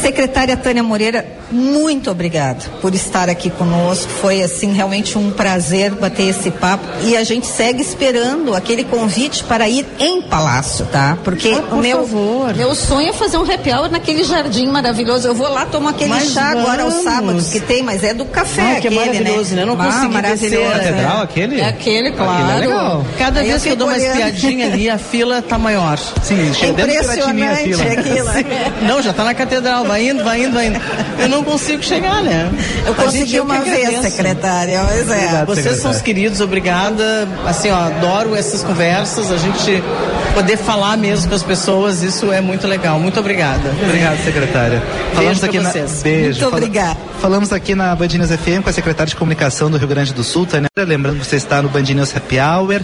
C: Secretária Tânia Moreira, muito obrigada por estar aqui conosco. Foi assim realmente um prazer bater esse papo e a gente segue esperando aquele convite para ir em Palácio, tá? Porque
E: Ah, por
C: o meu
E: favor.
C: meu sonho é fazer um happy hour naquele jardim maravilhoso. Eu vou lá tomar aquele
E: Mas
C: chá agora aos
E: vamos.
C: sábados que tem, mas é do café
E: Ai, que
C: aquele,
E: maravilhoso, né? Eu não
C: Ah,
E: consegui
C: maravilhoso.
E: descer,
B: A catedral,
C: é.
B: aquele?
C: É aquele, claro.
B: Aquele é legal.
E: Cada
C: Aí
E: vez que eu dou uma espiadinha ali, a fila tá maior.
B: Sim,
C: É impressionante [laughs]
B: fila.
C: aquilo.
E: Não, já tá na catedral, vai indo, vai indo, vai indo. Eu não consigo chegar, né?
C: Eu
E: A gente,
C: consegui
E: eu
C: uma vez,
E: agradeço.
C: secretária, mas é.
B: Obrigado.
E: Vocês são
B: secretária.
E: os queridos, obrigada. Assim, ó, adoro essas conversas, a gente poder falar mesmo com as pessoas, isso é muito legal. Muito obrigada.
B: Obrigado, secretária. Falamos aqui na...
E: vocês.
B: Beijo.
C: Muito obrigada.
B: Falamos aqui na Band News FM com a secretária de comunicação do Rio Grande do Sul, Tânia. Lembrando que você está no Band News Happy Hour.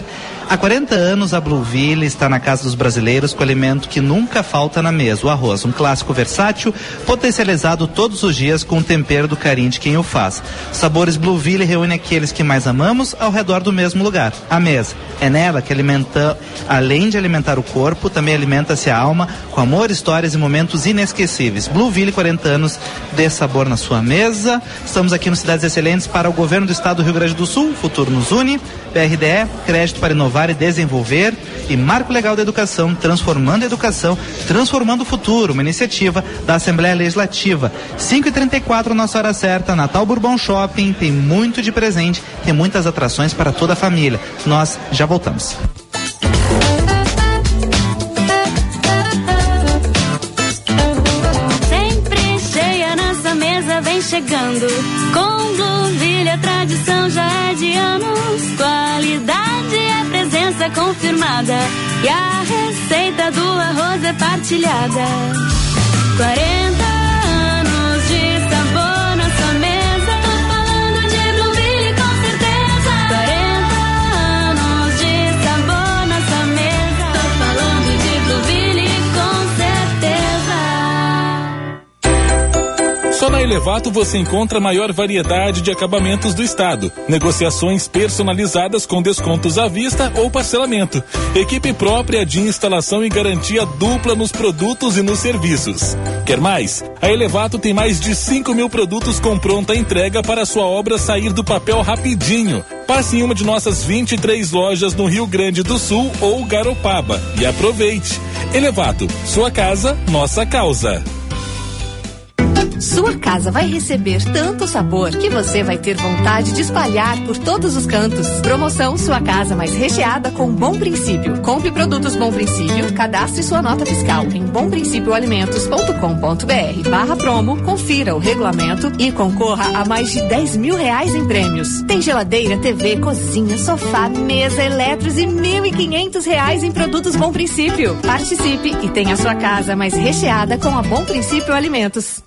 B: Há 40 anos, a Blueville está na casa dos brasileiros com alimento que nunca falta na mesa, o arroz. Um clássico versátil, potencializado todos os dias com o tempero do carinho de quem o faz. Sabores Blueville reúne aqueles que mais amamos ao redor do mesmo lugar, a mesa. É nela que alimenta, além de alimentar o corpo, também alimenta-se a alma com amor, histórias e momentos inesquecíveis. Blueville, 40 anos, dê sabor na sua mesa. Estamos aqui no Cidades Excelentes para o governo do estado do Rio Grande do Sul. Futuro nos une. PRDE, crédito para inovar e desenvolver. E Marco Legal da Educação, transformando a educação, transformando o futuro. Uma iniciativa da Assembleia Legislativa. 5h34, nossa hora certa. Natal Bourbon Shopping. Tem muito de presente, tem muitas atrações para toda a família. Nós já voltamos.
F: Chegando. Com Blueville tradição já é de anos. Qualidade é presença confirmada. E a receita do arroz é partilhada. 40
G: Elevato você encontra a maior variedade de acabamentos do estado. Negociações personalizadas com descontos à vista ou parcelamento. Equipe própria de instalação e garantia dupla nos produtos e nos serviços. Quer mais? A Elevato tem mais de 5 mil produtos com pronta entrega para sua obra sair do papel rapidinho. Passe em uma de nossas 23 lojas no Rio Grande do Sul ou Garopaba e aproveite. Elevato, sua casa, nossa causa.
H: Sua casa vai receber tanto sabor que você vai ter vontade de espalhar por todos os cantos. Promoção Sua Casa Mais Recheada com Bom Princípio. Compre produtos Bom Princípio, cadastre sua nota fiscal em bomprincipioalimentos.com.br barra promo, confira o regulamento e concorra a mais de 10 mil reais em prêmios. Tem geladeira, TV, cozinha, sofá, mesa, eletros e mil e quinhentos reais em produtos Bom Princípio. Participe e tenha sua casa mais recheada com a Bom Princípio Alimentos.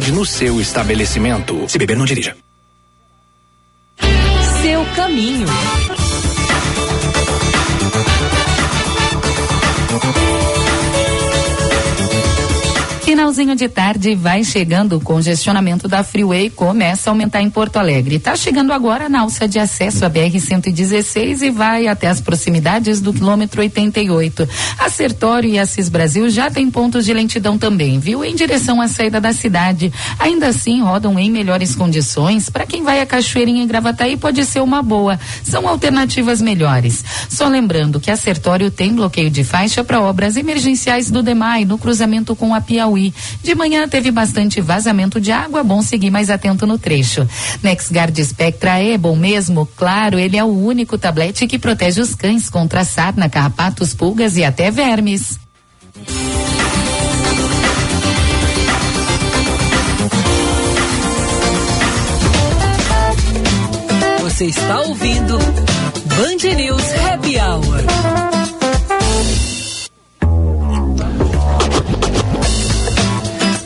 I: no seu estabelecimento. Se beber, não dirija.
J: Seu caminho.
K: Finalzinho de tarde vai chegando o congestionamento da Freeway começa a aumentar em Porto Alegre. Está chegando agora na alça de acesso à BR 116 e vai até as proximidades do quilômetro 88. A Sertório e a Cis Brasil já tem pontos de lentidão também, viu? Em direção à saída da cidade. Ainda assim, rodam em melhores condições. Para quem vai a Cachoeirinha e Gravataí pode ser uma boa. São alternativas melhores. Só lembrando que a Sertório tem bloqueio de faixa para obras emergenciais do DEMAI no cruzamento com a Piauí. De manhã teve bastante vazamento de água, bom seguir mais atento no trecho. NexGard Spectra é bom mesmo? Claro, ele é o único tablete que protege os cães contra sarna, carrapatos, pulgas e até vermes.
J: Você está ouvindo Band News Happy Hour.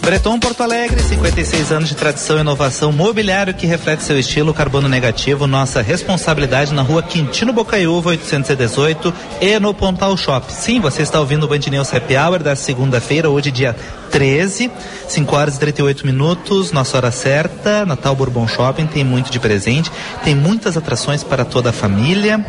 B: Breton Porto Alegre, 56 anos de tradição e inovação mobiliário que reflete seu estilo carbono negativo. Nossa responsabilidade na rua Quintino Bocaiúva, 818 e no Pontal Shop. Sim, você está ouvindo o Band News Happy Hour da segunda-feira, hoje dia 13, 5 horas e 38 minutos, nossa hora certa, Natal Bourbon Shopping, tem muito de presente, tem muitas atrações para toda a família.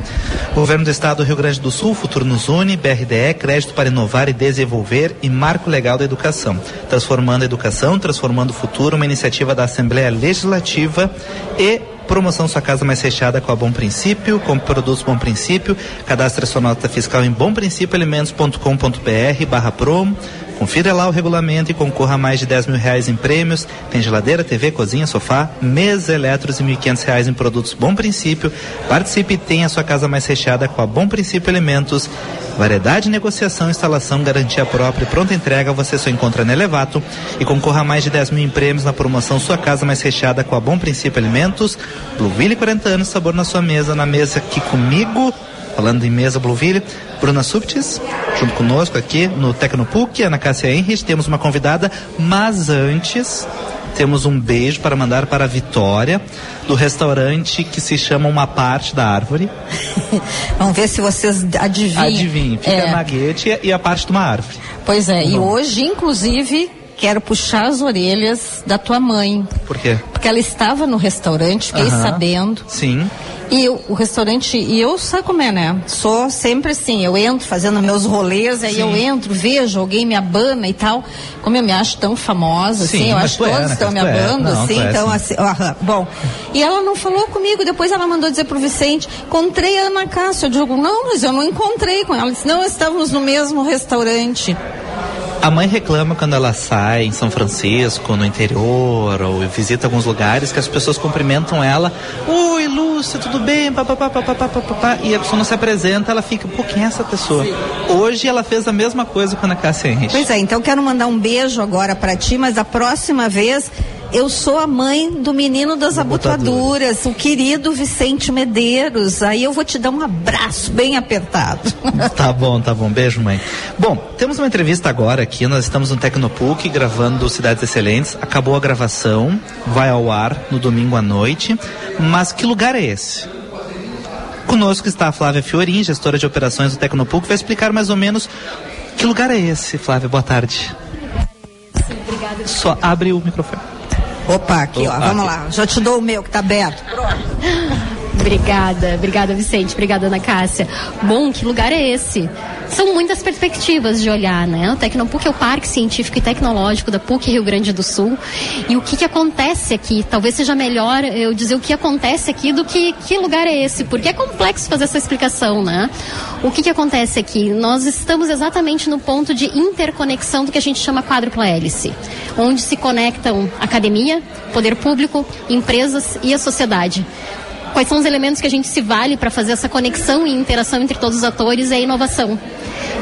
B: Governo do Estado do Rio Grande do Sul, Futuro nos Une, BRDE, Crédito para Inovar e Desenvolver e Marco Legal da Educação. Transformando a educação, transformando o futuro, uma iniciativa da Assembleia Legislativa e promoção Sua Casa Mais Fechada com a Bom Princípio, com produtos Bom Princípio, cadastre sua nota fiscal em bomprincipioalimentos.com.br barra promo, Confira lá o regulamento e concorra a mais de 10 mil reais em prêmios. Tem geladeira, TV, cozinha, sofá, mesa, eletros e 1.500 reais em produtos Bom Princípio. Participe e tenha a sua casa mais recheada com a Bom Princípio Alimentos. Variedade, negociação, instalação, garantia própria e pronta entrega você só encontra na Elevato. E concorra a mais de 10 mil em prêmios na promoção Sua Casa Mais Recheada com a Bom Princípio Alimentos. Blueville 40 anos, sabor na sua mesa, na mesa aqui comigo. Falando em mesa Blueville, Bruna Subtis, junto conosco aqui no Tecnopuc, Ana Cássia Henrich, temos uma convidada, mas antes temos um beijo para mandar para a Vitória, do restaurante que se chama Uma Parte da Árvore. [laughs]
C: Vamos ver se vocês adivinham.
B: Adivinhem, fica
C: É.
B: na guete e a parte de uma árvore.
C: Pois é, e
B: Bom.
C: hoje, inclusive, quero puxar as orelhas da tua mãe.
B: Por quê?
C: Porque ela estava no restaurante, fiquei sabendo.
B: Sim.
C: E eu, o restaurante, e eu sabe como é, né? Sou sempre assim, eu entro fazendo meus rolês, aí
B: Sim.
C: eu entro, vejo, alguém me abana e tal. Como eu me acho tão famosa,
B: Sim,
C: assim, eu acho que
B: é,
C: todos
B: né,
C: estão me
B: é.
C: abando,
B: Não,
C: assim,
B: é,
C: então
B: sim.
C: assim, aham, bom. E ela não falou comigo, depois ela mandou dizer pro Vicente, encontrei a Ana Cássia. Eu digo, não, mas eu não encontrei com ela. Ela disse, não, estávamos no mesmo restaurante.
B: A mãe reclama quando ela sai em São Francisco, no interior, ou visita alguns lugares, que as pessoas cumprimentam ela. Oi, Lúcia, tudo bem? Pá, pá, pá, pá, pá, pá, pá, pá. E a pessoa não se apresenta, ela fica, pô, quem é essa pessoa? Hoje ela fez a mesma coisa com a Cássia Henrich.
C: Pois é, então quero mandar um beijo agora para ti, mas a próxima vez eu sou a mãe do menino das abotoaduras, o querido Vicente Medeiros. Aí eu vou te dar um abraço bem apertado. [laughs]
B: Tá bom, tá bom. Beijo, mãe. Bom, temos uma entrevista agora aqui. Nós estamos no Tecnopuc gravando Cidades Excelentes. Acabou a gravação, vai ao ar no domingo à noite. Mas que lugar é esse? Conosco está a Flávia Fiorin, gestora de operações do Tecnopuc, vai explicar mais ou menos que lugar é esse, Flávia. Boa tarde.
L: Obrigada.
B: Só abre o microfone.
C: Opa, aqui, ó, vamos
B: aqui.
C: lá. Já te dou o meu que tá aberto.
L: Obrigada, obrigada Vicente, obrigada Ana Cássia. Bom, que lugar é esse? São muitas perspectivas de olhar, né? O Tecnopuc é o Parque Científico e Tecnológico da PUC Rio Grande do Sul. E o que, que acontece aqui? Talvez seja melhor eu dizer o que acontece aqui do que que lugar é esse, porque é complexo fazer essa explicação, né? O que, que acontece aqui? Nós estamos exatamente no ponto de interconexão do que a gente chama quádrupla hélice, onde se conectam academia, poder público, empresas e a sociedade. Quais são os elementos que a gente se vale para fazer essa conexão e interação entre todos os atores é a inovação.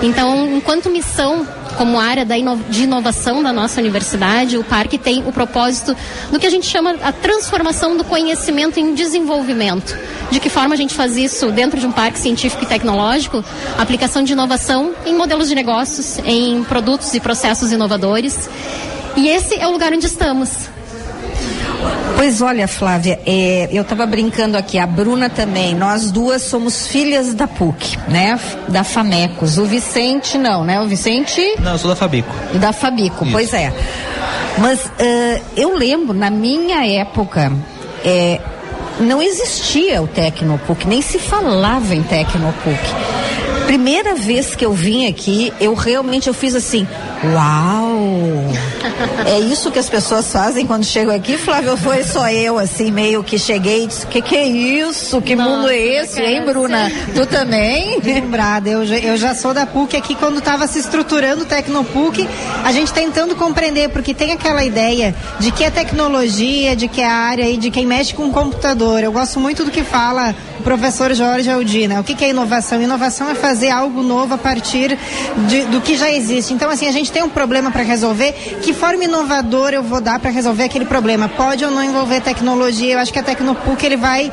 L: Então, enquanto missão como área de inovação da nossa universidade, o parque tem o propósito do que a gente chama a transformação do conhecimento em desenvolvimento. De que forma a gente faz isso dentro de um parque científico e tecnológico? Aplicação de inovação em modelos de negócios, em produtos e processos inovadores. E esse é o lugar onde estamos.
C: Pois olha, Flávia, é, eu estava brincando aqui, a Bruna também. Nós duas somos filhas da PUC, né? Da Famecos. O Vicente não, né? O Vicente
B: Não, eu sou da Fabico.
C: da Fabico,
B: Isso.
C: pois é. Mas ah, eu lembro, na minha época, é, não existia o Tecnopuc, nem se falava em Tecnopuc. Primeira vez que eu vim aqui, eu realmente eu fiz assim, uau! É isso que as pessoas fazem quando chegam aqui, Flávio? Foi só eu, assim, meio que cheguei e disse, que que é isso? Que mundo é esse, hein, Bruna? Tu também?
D: Lembrada, eu, já- eu já sou da PUC aqui quando estava se estruturando o Tecnopuc, a gente tentando compreender, porque tem aquela ideia de que é tecnologia, de que é a área aí de quem mexe com o computador. Eu gosto muito do que fala o professor Jorge Aldina. O que, que é inovação? Inovação é fazer algo novo a partir de- do que já existe. Então, assim, a gente tem um problema para resolver. Que forma inovadora eu vou dar para resolver aquele problema? Pode ou não envolver tecnologia? Eu acho que a Tecnopuc ele vai.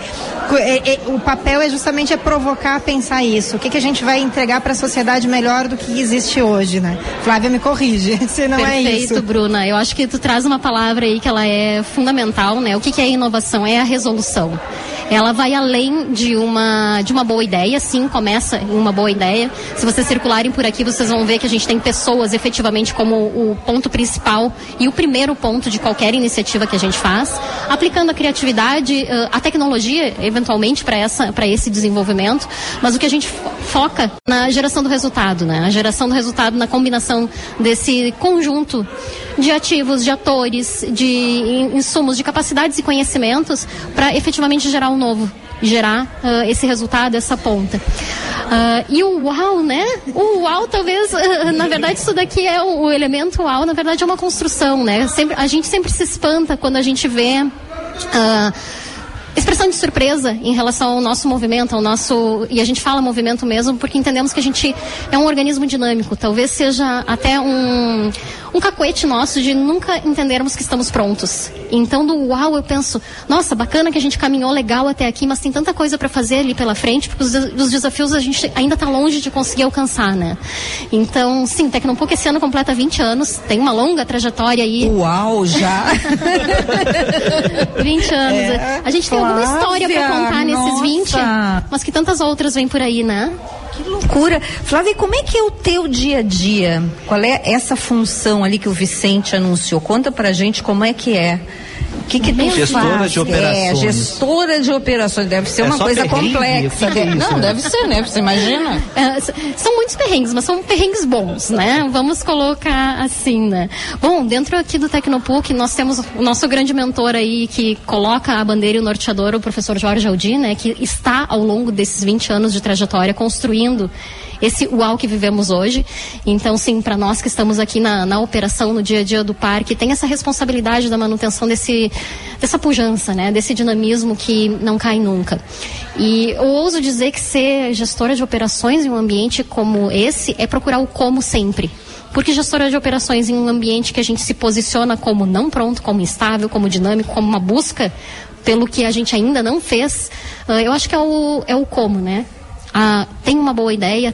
D: é- é- o papel é justamente é provocar a pensar isso. O que, que a gente vai entregar para a sociedade melhor do que existe hoje, né? Flávia me corrige, [laughs] se não é
L: Perfeito,
D: isso.
L: Bruna. Eu acho que tu traz uma palavra aí que ela é fundamental, né? O que, que é inovação? É a resolução. Ela vai além de uma, de uma boa ideia, sim, começa em uma boa ideia. Se vocês circularem por aqui, vocês vão ver que a gente tem pessoas efetivamente como o ponto principal e o primeiro ponto de qualquer iniciativa que a gente faz, aplicando a criatividade, eh, a tecnologia, eventualmente, para esse desenvolvimento, mas o que a gente fo- foca na geração do resultado, né? A geração do resultado na combinação desse conjunto de ativos, de atores, de in- insumos, de capacidades e conhecimentos para efetivamente gerar novo, gerar ah, esse resultado, essa ponta. Ah, e o uau, né? O uau talvez, ah, [laughs] na verdade, isso daqui é o, o elemento uau, na verdade é uma construção, né? Sempre, a gente sempre se espanta quando a gente vê. ah, expressão de surpresa em relação ao nosso movimento, ao nosso. E a gente fala movimento mesmo porque entendemos que a gente é um organismo dinâmico. Talvez seja até um, um cacoete nosso de nunca entendermos que estamos prontos. Então, do uau, eu penso, nossa, bacana que a gente caminhou legal até aqui, mas tem tanta coisa para fazer ali pela frente, porque os, os desafios a gente ainda está longe de conseguir alcançar, né? Então, sim, Tecnopuc esse ano completa 20 anos, tem uma longa trajetória aí.
C: Uau, já! [laughs]
L: 20 anos.
C: É,
L: a gente tem alguma história para contar nesses
C: nossa.
L: 20, mas que tantas outras vêm por aí, né?
C: Que loucura. Flávia, como é que é o teu dia a dia? Qual é essa função ali que o Vicente anunciou? Conta pra gente como é que é O que que tu
B: Gestora
C: faz?
B: de operações.
C: É, gestora de operações. Deve ser
B: É
C: uma coisa complexa.
B: O que que é isso,
C: Não,
B: né?
C: deve ser, né? Você imagina?
L: É, são muitos perrengues, mas são perrengues bons, né? Vamos colocar assim, né? Bom, dentro aqui do Tecnopuc, nós temos o nosso grande mentor aí que coloca a bandeira e o norteador, o professor Jorge Aldi, né? Que está ao longo desses 20 anos de trajetória construindo esse UAU que vivemos hoje. Então, sim, para nós que estamos aqui na, na operação, no dia a dia do parque, tem essa responsabilidade da manutenção desse, dessa pujança, né? Desse dinamismo que não cai nunca. E eu ouso dizer que ser gestora de operações em um ambiente como esse é procurar o como sempre. Porque gestora de operações em um ambiente que a gente se posiciona como não pronto, como instável, como dinâmico, como uma busca pelo que a gente ainda não fez, ah, eu acho que é o, é o como, né? Ah, tem uma boa ideia,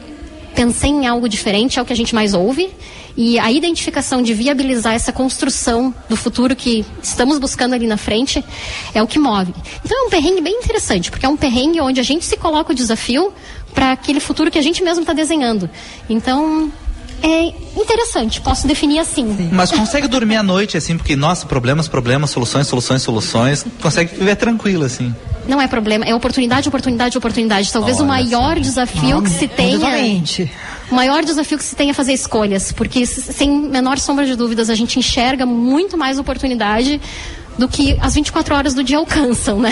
L: pensei em algo diferente, é o que a gente mais ouve. E a identificação de viabilizar essa construção do futuro que estamos buscando ali na frente é o que move. Então é um perrengue bem interessante, porque é um perrengue onde a gente se coloca o desafio para aquele futuro que a gente mesmo está desenhando. Então é interessante, posso definir assim.
B: Mas consegue dormir à noite, assim, porque, nossa, problemas, problemas, soluções, soluções, soluções. Consegue viver tranquilo, assim.
L: Não é problema, é oportunidade, oportunidade, oportunidade. Talvez o
B: Olha
L: maior desafio que se tenha.
D: Exatamente.
L: O maior desafio que se tem é fazer escolhas, porque sem menor sombra de dúvidas a gente enxerga muito mais oportunidade do que as 24 horas do dia alcançam, né?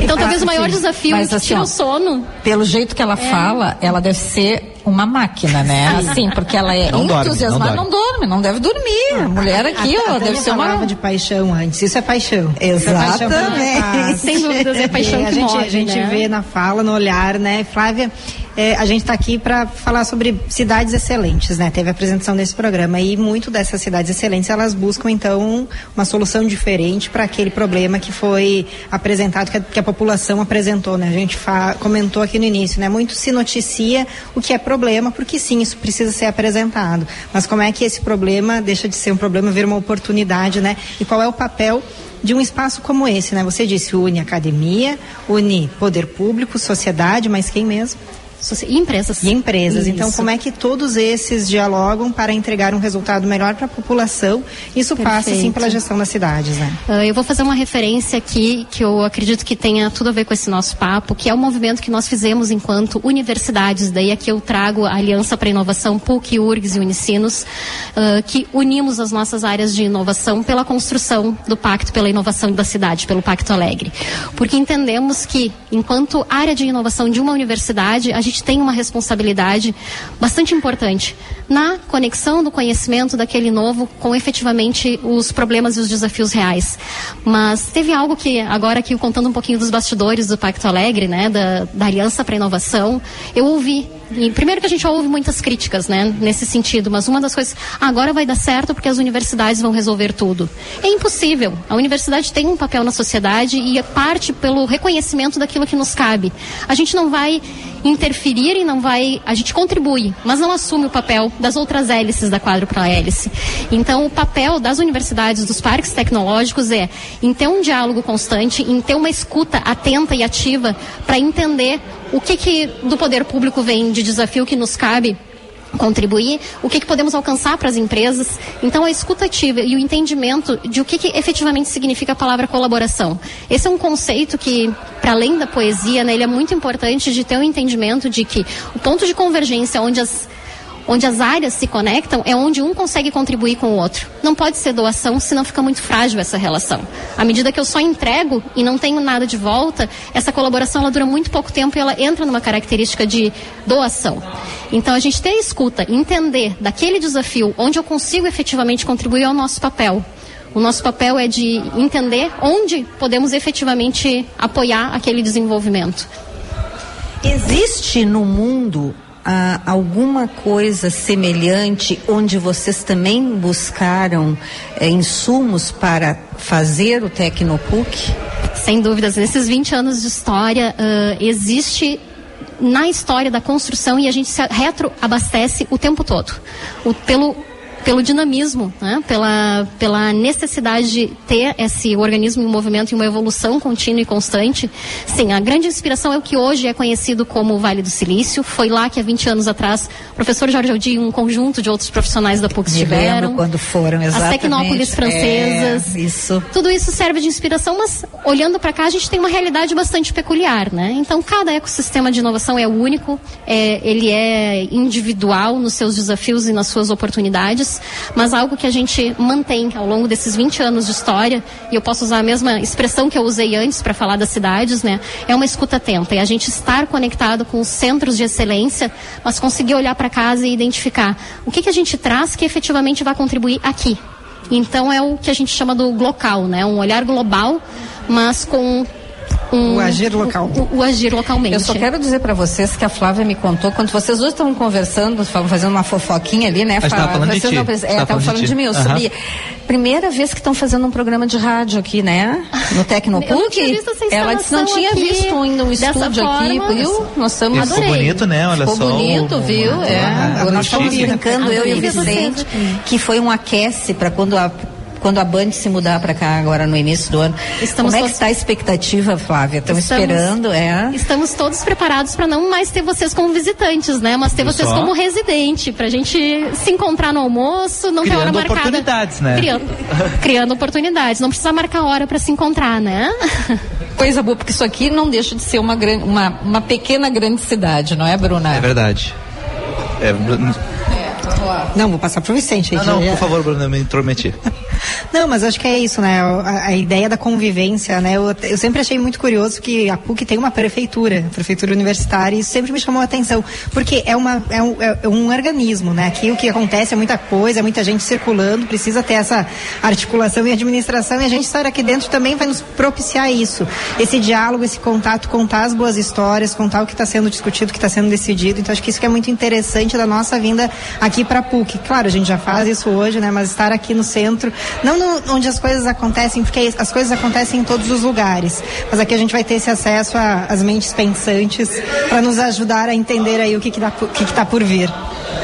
L: então talvez o maior
C: Sim.
L: desafio
C: Mas,
L: que
C: assim,
L: tira
C: ó,
L: o sono.
C: Pelo jeito que ela fala, ela deve ser uma máquina, né? Assim, porque ela é
D: Não dorme,
C: entusiasmada.
D: não
C: Não dorme, não deve dormir. A mulher aqui,
D: a,
C: ó,
D: a
C: deve ser uma.
D: falava de paixão antes. Isso é paixão. Isso é paixão
C: Exatamente.
D: paz.
L: Sem dúvidas, é [laughs] paixão
D: E a
L: que
D: gente,
L: move,
D: a gente
L: né?
D: vê na fala, no olhar, né, Flávia? É, a gente está aqui para falar sobre cidades excelentes, né? Teve a apresentação desse programa e muito dessas cidades excelentes elas buscam então uma solução diferente para aquele problema que foi apresentado, que a, que a população apresentou, né? A gente comentou aqui no início, né? Muito se noticia o que é problema, porque sim, isso precisa ser apresentado. Mas como é que esse problema deixa de ser um problema, vira uma oportunidade, né? E qual é o papel de um espaço como esse, né? Você disse une academia, une poder público, sociedade, mas quem mesmo?
L: E empresas.
D: E empresas. Então,
L: Isso.
D: como é que todos esses dialogam para entregar um resultado melhor para a população? Isso passa, sim,
L: Perfeito.
D: pela gestão das cidades, né?
L: Ah, eu vou fazer uma referência aqui que eu acredito que tenha tudo a ver com esse nosso papo, que é o movimento que nós fizemos enquanto universidades. Daí aqui eu trago a Aliança para a Inovação, PUC, URGS e Unicinos, ah, que unimos as nossas áreas de inovação pela construção do Pacto pela Inovação da Cidade, pelo Pacto Alegre. Porque entendemos que, enquanto área de inovação de uma universidade, a gente tem uma responsabilidade bastante importante na conexão do conhecimento daquele novo com efetivamente os problemas e os desafios reais. Mas teve algo que, agora aqui contando um pouquinho dos bastidores do Pacto Alegre, né, da, da Aliança para a Inovação, eu ouvi. E primeiro que a gente ouve muitas críticas, né, nesse sentido, mas uma das coisas, "Ah, agora vai dar certo porque as universidades vão resolver tudo. É impossível. A universidade tem um papel na sociedade e é parte pelo reconhecimento daquilo que nos cabe. A gente não vai interferir e não vai, a gente contribui, mas não assume o papel das outras hélices da quádrupla hélice. Então, o papel das universidades, dos parques tecnológicos é em ter um diálogo constante, em ter uma escuta atenta e ativa para entender o que, que do poder público vem de desafio que nos cabe contribuir, o que, que podemos alcançar para as empresas. Então, a escuta ativa e o entendimento de o que, que efetivamente significa a palavra colaboração. Esse é um conceito que, para além da poesia, né, ele é muito importante de ter um entendimento de que o ponto de convergência onde as onde as áreas se conectam é onde um consegue contribuir com o outro. Não pode ser doação, senão fica muito frágil essa relação. À medida que eu só entrego e não tenho nada de volta, essa colaboração ela dura muito pouco tempo e ela entra numa característica de doação. Então a gente ter escuta, entender daquele desafio onde eu consigo efetivamente contribuir é o nosso papel. O nosso papel é de entender onde podemos efetivamente apoiar aquele desenvolvimento.
C: Existe no mundo ah, alguma coisa semelhante onde vocês também buscaram eh, insumos para fazer o Tecnopuc?
L: Sem dúvidas, nesses 20 anos de história, ah, existe na história da construção e a gente se retroabastece o tempo todo. O, pelo pelo dinamismo, né? pela, pela necessidade de ter esse organismo em movimento e uma evolução contínua e constante. Sim, a grande inspiração é o que hoje é conhecido como o Vale do Silício. Foi lá que há 20 anos atrás o professor Jorge Aldi e um conjunto de outros profissionais da PUC estiveram.
C: quando foram,
L: As
C: exatamente.
L: tecnópolis francesas.
C: É, isso.
L: Tudo isso serve de inspiração, mas olhando para cá a gente tem uma realidade bastante peculiar, né? Então cada ecossistema de inovação é único, é, ele é individual nos seus desafios e nas suas oportunidades, mas algo que a gente mantém ao longo desses 20 anos de história, e eu posso usar a mesma expressão que eu usei antes para falar das cidades, né? É uma escuta atenta, é a gente estar conectado com os centros de excelência, mas conseguir olhar para casa e identificar o que, que a gente traz que efetivamente vai contribuir aqui, então é o que a gente chama do glocal, né? Um olhar global, mas com um,
D: O agir local.
L: O, o agir localmente.
C: Eu só quero dizer para vocês que a Flávia me contou, quando vocês dois estavam conversando, estavam fazendo uma fofoquinha ali, né?
B: A gente tava falando de ti.
C: não- é, estavam
B: falando
C: falando
B: de
C: mim, eu
B: Aham.
C: sabia. Primeira vez que estão fazendo um programa de rádio aqui, né? No Tecnopuc.
L: Eu não tinha visto essa
C: Ela disse não tinha
L: aqui,
C: visto ainda um estúdio aqui,
L: forma.
C: viu? Nós estamos
B: ficou
C: adorei.
B: bonito, né? Olha
C: ficou
B: só
C: bonito,
B: o-
C: viu? É. Nós estamos brincando, eu e o. Vicente, que foi um aquece para quando a quando a Band se mudar para cá agora no início do ano.
L: Estamos
C: Como é que está a expectativa, Flávia? Estão
L: Estamos-
C: esperando, é?
L: Estamos todos preparados para não mais ter vocês como visitantes, né? Mas ter
B: Viu
L: vocês
B: só?
L: como residente, pra gente se encontrar no almoço, não ter hora
B: Criando
L: marcada.
B: oportunidades, né?
L: Criando, [laughs] criando oportunidades. Não precisa marcar hora para se encontrar, né?
C: Coisa boa, porque isso aqui não deixa de ser uma, uma, uma pequena grande cidade, não é, Bruna?
B: É verdade. É, Bruno-
D: Não, vou passar pro Vicente aí.
B: não, não,
D: que-
B: por favor, Bruno, eu me intrometi. [laughs]
D: Não, mas acho que é isso, né? A, a ideia da convivência, né? Eu, eu sempre achei muito curioso que a PUC tem uma prefeitura, prefeitura universitária, e isso sempre me chamou a atenção, porque é, uma, é, um, é um organismo, né? Aqui o que acontece é muita coisa, é muita gente circulando, precisa ter essa articulação e administração, e a gente estar aqui dentro também vai nos propiciar isso, esse diálogo, esse contato, contar as boas histórias, contar o que está sendo discutido, o que está sendo decidido. Então acho que isso que é muito interessante da nossa vinda aqui para a PUC. Claro, a gente já faz isso hoje, né? Mas estar aqui no centro, não no- onde as coisas acontecem, porque as coisas acontecem em todos os lugares. Mas aqui a gente vai ter esse acesso às mentes pensantes para nos ajudar a entender aí o que está que que tá por vir.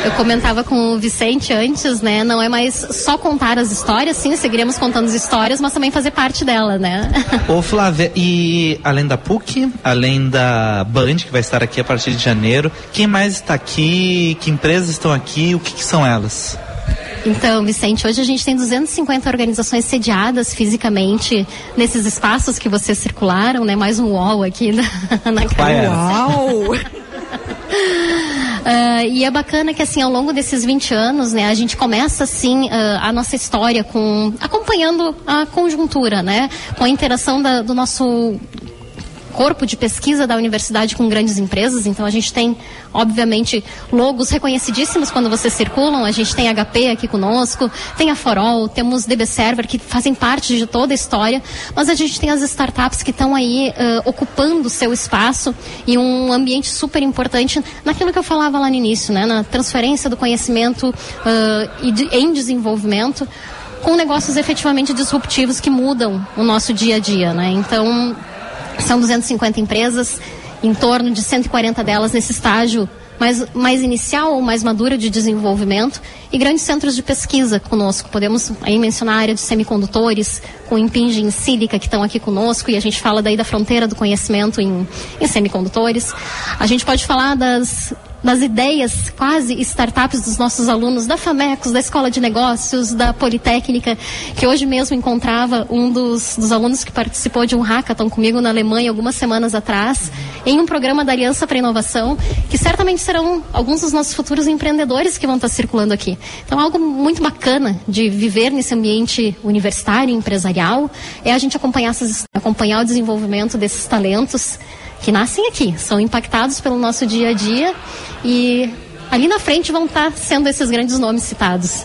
L: Eu comentava com o Vicente antes, né? Não é mais só contar as histórias, sim, seguiremos contando as histórias, mas também fazer parte dela, né? [laughs]
B: Ô Flávia, e além da PUC, além da Band, que vai estar aqui a partir de janeiro, quem mais está aqui? Que empresas estão aqui? O que, que são elas?
L: Então, Vicente, hoje a gente tem 250 organizações sediadas fisicamente nesses espaços que vocês circularam, né? Mais um UOL aqui [laughs] na, na
B: Ana.
C: Uau! [laughs]
L: Ah, e é bacana que assim ao longo desses 20 anos, né, a gente começa assim ah, a nossa história com acompanhando a conjuntura, né, com a interação da- do nosso corpo de pesquisa da universidade com grandes empresas. Então a gente tem, obviamente, logos reconhecidíssimos quando vocês circulam. A gente tem HP aqui conosco, tem a Forol, temos DB Server que fazem parte de toda a história, mas a gente tem as startups que estão aí eh, ocupando seu espaço e um ambiente super importante naquilo que eu falava lá no início, né, na transferência do conhecimento eh, e de- em desenvolvimento com negócios efetivamente disruptivos que mudam o nosso dia a dia, né? Então, são 250 empresas, em torno de 140 delas nesse estágio mais, mais inicial ou mais madura de desenvolvimento e grandes centros de pesquisa conosco. Podemos aí mencionar a área de semicondutores, com Impinge em Sílica, que estão aqui conosco, e a gente fala daí da fronteira do conhecimento em, em semicondutores. A gente pode falar das das ideias quase startups dos nossos alunos da FAMECOS, da Escola de Negócios, da Politécnica, que hoje mesmo encontrava um dos, dos alunos que participou de um hackathon comigo na Alemanha algumas semanas atrás, em um programa da Aliança para Inovação, que certamente serão alguns dos nossos futuros empreendedores que vão estar circulando aqui. Então, algo muito bacana de viver nesse ambiente universitário empresarial é a gente acompanhar, essas, acompanhar o desenvolvimento desses talentos que nascem aqui, são impactados pelo nosso dia a dia e ali na frente vão estar sendo esses grandes nomes citados.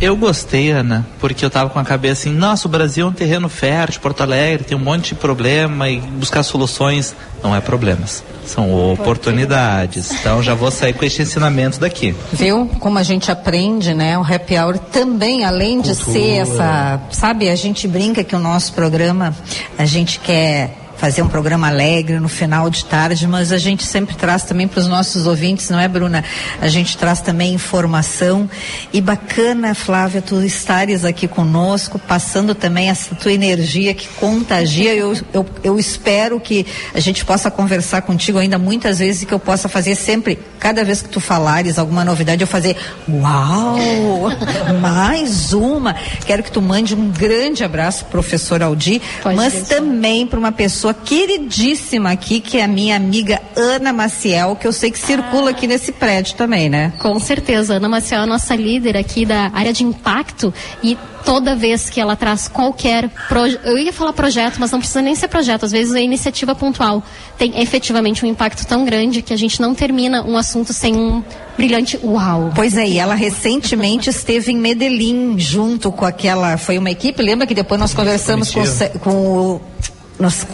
B: Eu gostei, Ana, porque eu tava com a cabeça assim, nossa, o Brasil é um terreno fértil, Porto Alegre tem um monte de problema e buscar soluções não é problemas, são oportunidades. Então já vou sair com este ensinamento daqui.
C: Viu como a gente aprende, né? O happy hour também, além de
B: Cultura.
C: ser essa, sabe, a gente brinca que o nosso programa, a gente quer fazer um programa alegre no final de tarde, mas a gente sempre traz também para os nossos ouvintes, não é, Bruna? A gente traz também informação e bacana, Flávia, tu estares aqui conosco, passando também essa tua energia que contagia. Eu, eu, eu espero que a gente possa conversar contigo ainda muitas vezes e que eu possa fazer sempre, cada vez que tu falares alguma novidade, eu fazer uau, [laughs] mais uma. Quero que tu mande um grande abraço, professor Aldi,
L: Pode
C: mas também para uma pessoa queridíssima aqui, que é a minha amiga Ana Maciel, que eu sei que circula aqui nesse prédio também, né?
L: Com certeza, Ana Maciel é a nossa líder aqui da área de impacto e toda vez que ela traz qualquer proje- eu ia falar projeto, mas não precisa nem ser projeto, às vezes é iniciativa pontual. Tem efetivamente um impacto tão grande que a gente não termina um assunto sem um brilhante uau.
C: Pois é, e ela recentemente esteve em Medellín junto com aquela, foi uma equipe, lembra que depois nós conversamos com,
B: comitiva.
C: Com o nós-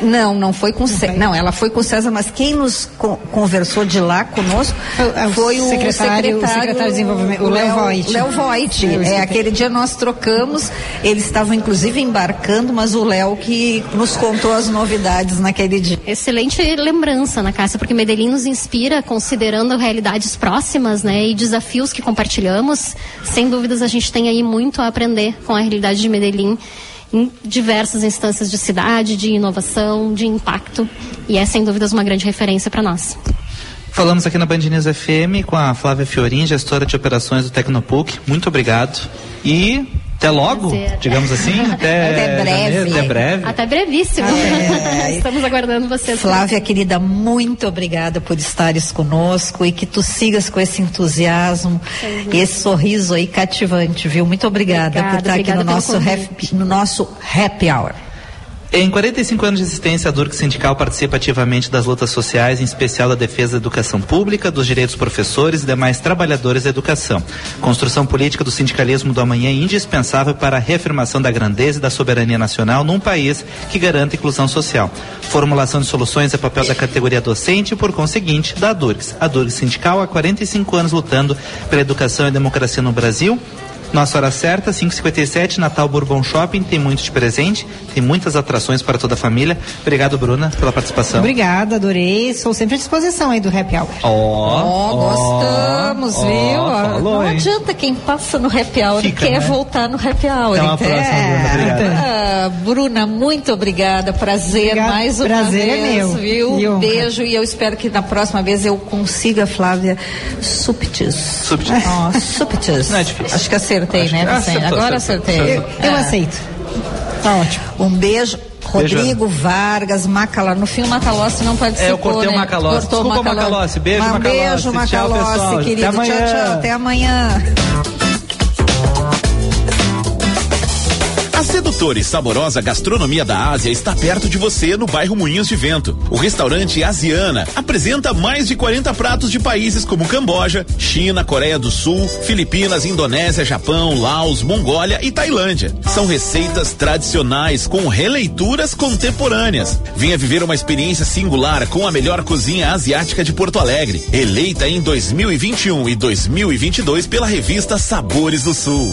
C: não, não foi com o César. Não, ela foi com o César, mas quem nos co- conversou de lá conosco
D: É o
C: foi o
D: secretário- o secretário de desenvolvimento, o Léo Voigt.
C: Léo Voigt.
D: Eu
C: É,
D: escutei.
C: aquele dia nós trocamos, eles estavam inclusive embarcando, mas o Léo que nos contou as novidades naquele dia.
L: Excelente lembrança, Ana Cássia, porque Medellín nos inspira considerando realidades próximas, né, e desafios que compartilhamos. Sem dúvidas, a gente tem aí muito a aprender com a realidade de Medellín em diversas instâncias de cidade, de inovação, de impacto, e é sem dúvidas uma grande referência para nós.
B: Falamos aqui na Band News FM com a Flávia Fiorin, gestora de operações do Tecnopuc. Muito obrigado. E até logo,
L: Prazer.
B: digamos assim. Até,
C: Até breve.
B: janeiro, Até breve.
L: Até brevíssimo.
C: É. [laughs]
L: Estamos aguardando vocês.
C: Flávia, querida, muito obrigada por estares conosco e que tu sigas com esse entusiasmo, esse sorriso aí cativante, viu? Muito obrigada,
L: Obrigada,
C: por estar aqui no nosso, no nosso happy hour.
B: Em 45 anos de existência, a Durk Sindical participa ativamente das lutas sociais, em especial da defesa da educação pública, dos direitos dos professores e demais trabalhadores da educação. Construção política do sindicalismo do amanhã é indispensável para a reafirmação da grandeza e da soberania nacional num país que garanta inclusão social. Formulação de soluções é papel da categoria docente e, por conseguinte, da Durks. A Durks Sindical há 45 anos lutando pela educação e democracia no Brasil. Nossa hora certa, 5h57, Natal Bourbon Shopping, tem muito de presente, tem muitas atrações para toda a família. Obrigado, Bruna, pela participação.
D: Obrigada, adorei. Sou sempre à disposição aí do Happy Hour.
B: Ó,
C: Ó,
B: ó,
C: viu?
B: falou,
C: Não
B: hein?
C: adianta quem passa no happy hour
B: Fica,
C: quer
B: né?
C: voltar no happy hour.
B: Até uma
C: entende?
B: próxima, Bruna. Obrigado.
C: Ah, Bruna, muito obrigada. Prazer
D: Obrigada.
C: mais uma
D: Prazer é
C: vez,
D: meu.
C: viu?
D: E honra.
C: Beijo e eu espero que na próxima vez eu consiga, Flávia, subtis.
B: Subtis.
C: Ó, subtis.
B: Não é difícil.
C: Acho que acertei,
B: Acho
C: né,
B: que- acertou,
C: Agora acertei.
B: acertou.
D: Eu
C: Ah.
D: aceito. Tá ótimo.
C: Um beijo. Rodrigo Vargas, Macalossi. No fim, o Macalossi não participou,
B: É, eu cortei o
C: né?
B: Macalossi.
C: Cortou o
B: Desculpa, Macalossi. Beijo, Macalossi.
C: beijo, Macalossi, querido.
B: Até amanhã.
C: Tchau, tchau. Até amanhã.
M: A sedutora e saborosa gastronomia da Ásia está perto de você no bairro Moinhos de Vento. O restaurante Asiana apresenta mais de 40 pratos de países como Camboja, China, Coreia do Sul, Filipinas, Indonésia, Japão, Laos, Mongólia e Tailândia. São receitas tradicionais com releituras contemporâneas. Venha viver uma experiência singular com a melhor cozinha asiática de Porto Alegre, eleita em 2021 e 2022 pela revista Sabores do Sul.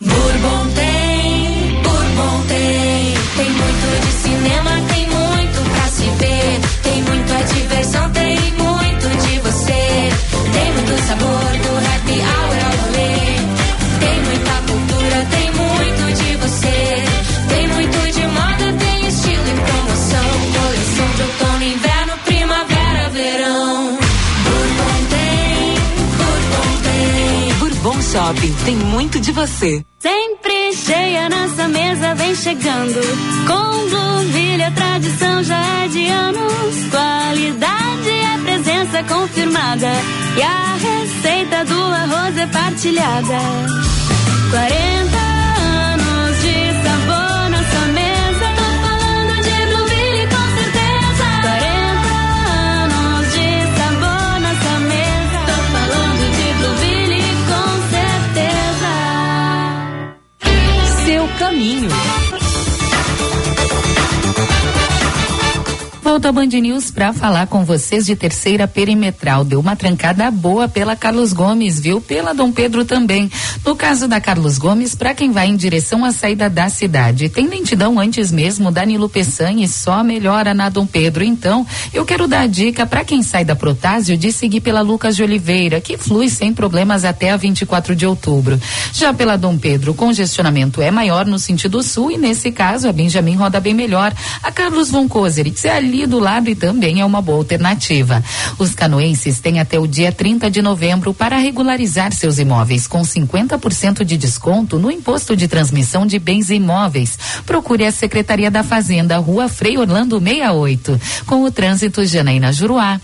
F: Bourbon
J: Shopping tem muito de você.
F: Sempre cheia nossa mesa vem chegando. Com Blueville a tradição já é de anos. Qualidade é presença confirmada. E a receita do arroz é partilhada. 40 seu caminho
K: volta a Band News para falar com vocês de terceira perimetral. Deu uma trancada boa pela Carlos Gomes, viu? Pela Dom Pedro também. No caso da Carlos Gomes, para quem vai em direção à saída da cidade, tem lentidão antes mesmo, Danilo Peçanha, só melhora na Dom Pedro. Então, eu quero dar a dica para quem sai da Protásio de seguir pela Lucas de Oliveira, que flui sem problemas até a 24 de outubro. Já pela Dom Pedro, o congestionamento é maior no sentido sul e nesse caso a Benjamin roda bem melhor. A Carlos von Kozeritz é ali do lado e também é uma boa alternativa. Os canoenses têm até o dia 30 de novembro para regularizar seus imóveis com 50% de desconto no imposto de transmissão de bens imóveis. Procure a Secretaria da Fazenda, Rua Frei Orlando 68. Com o trânsito Janaína Juruá.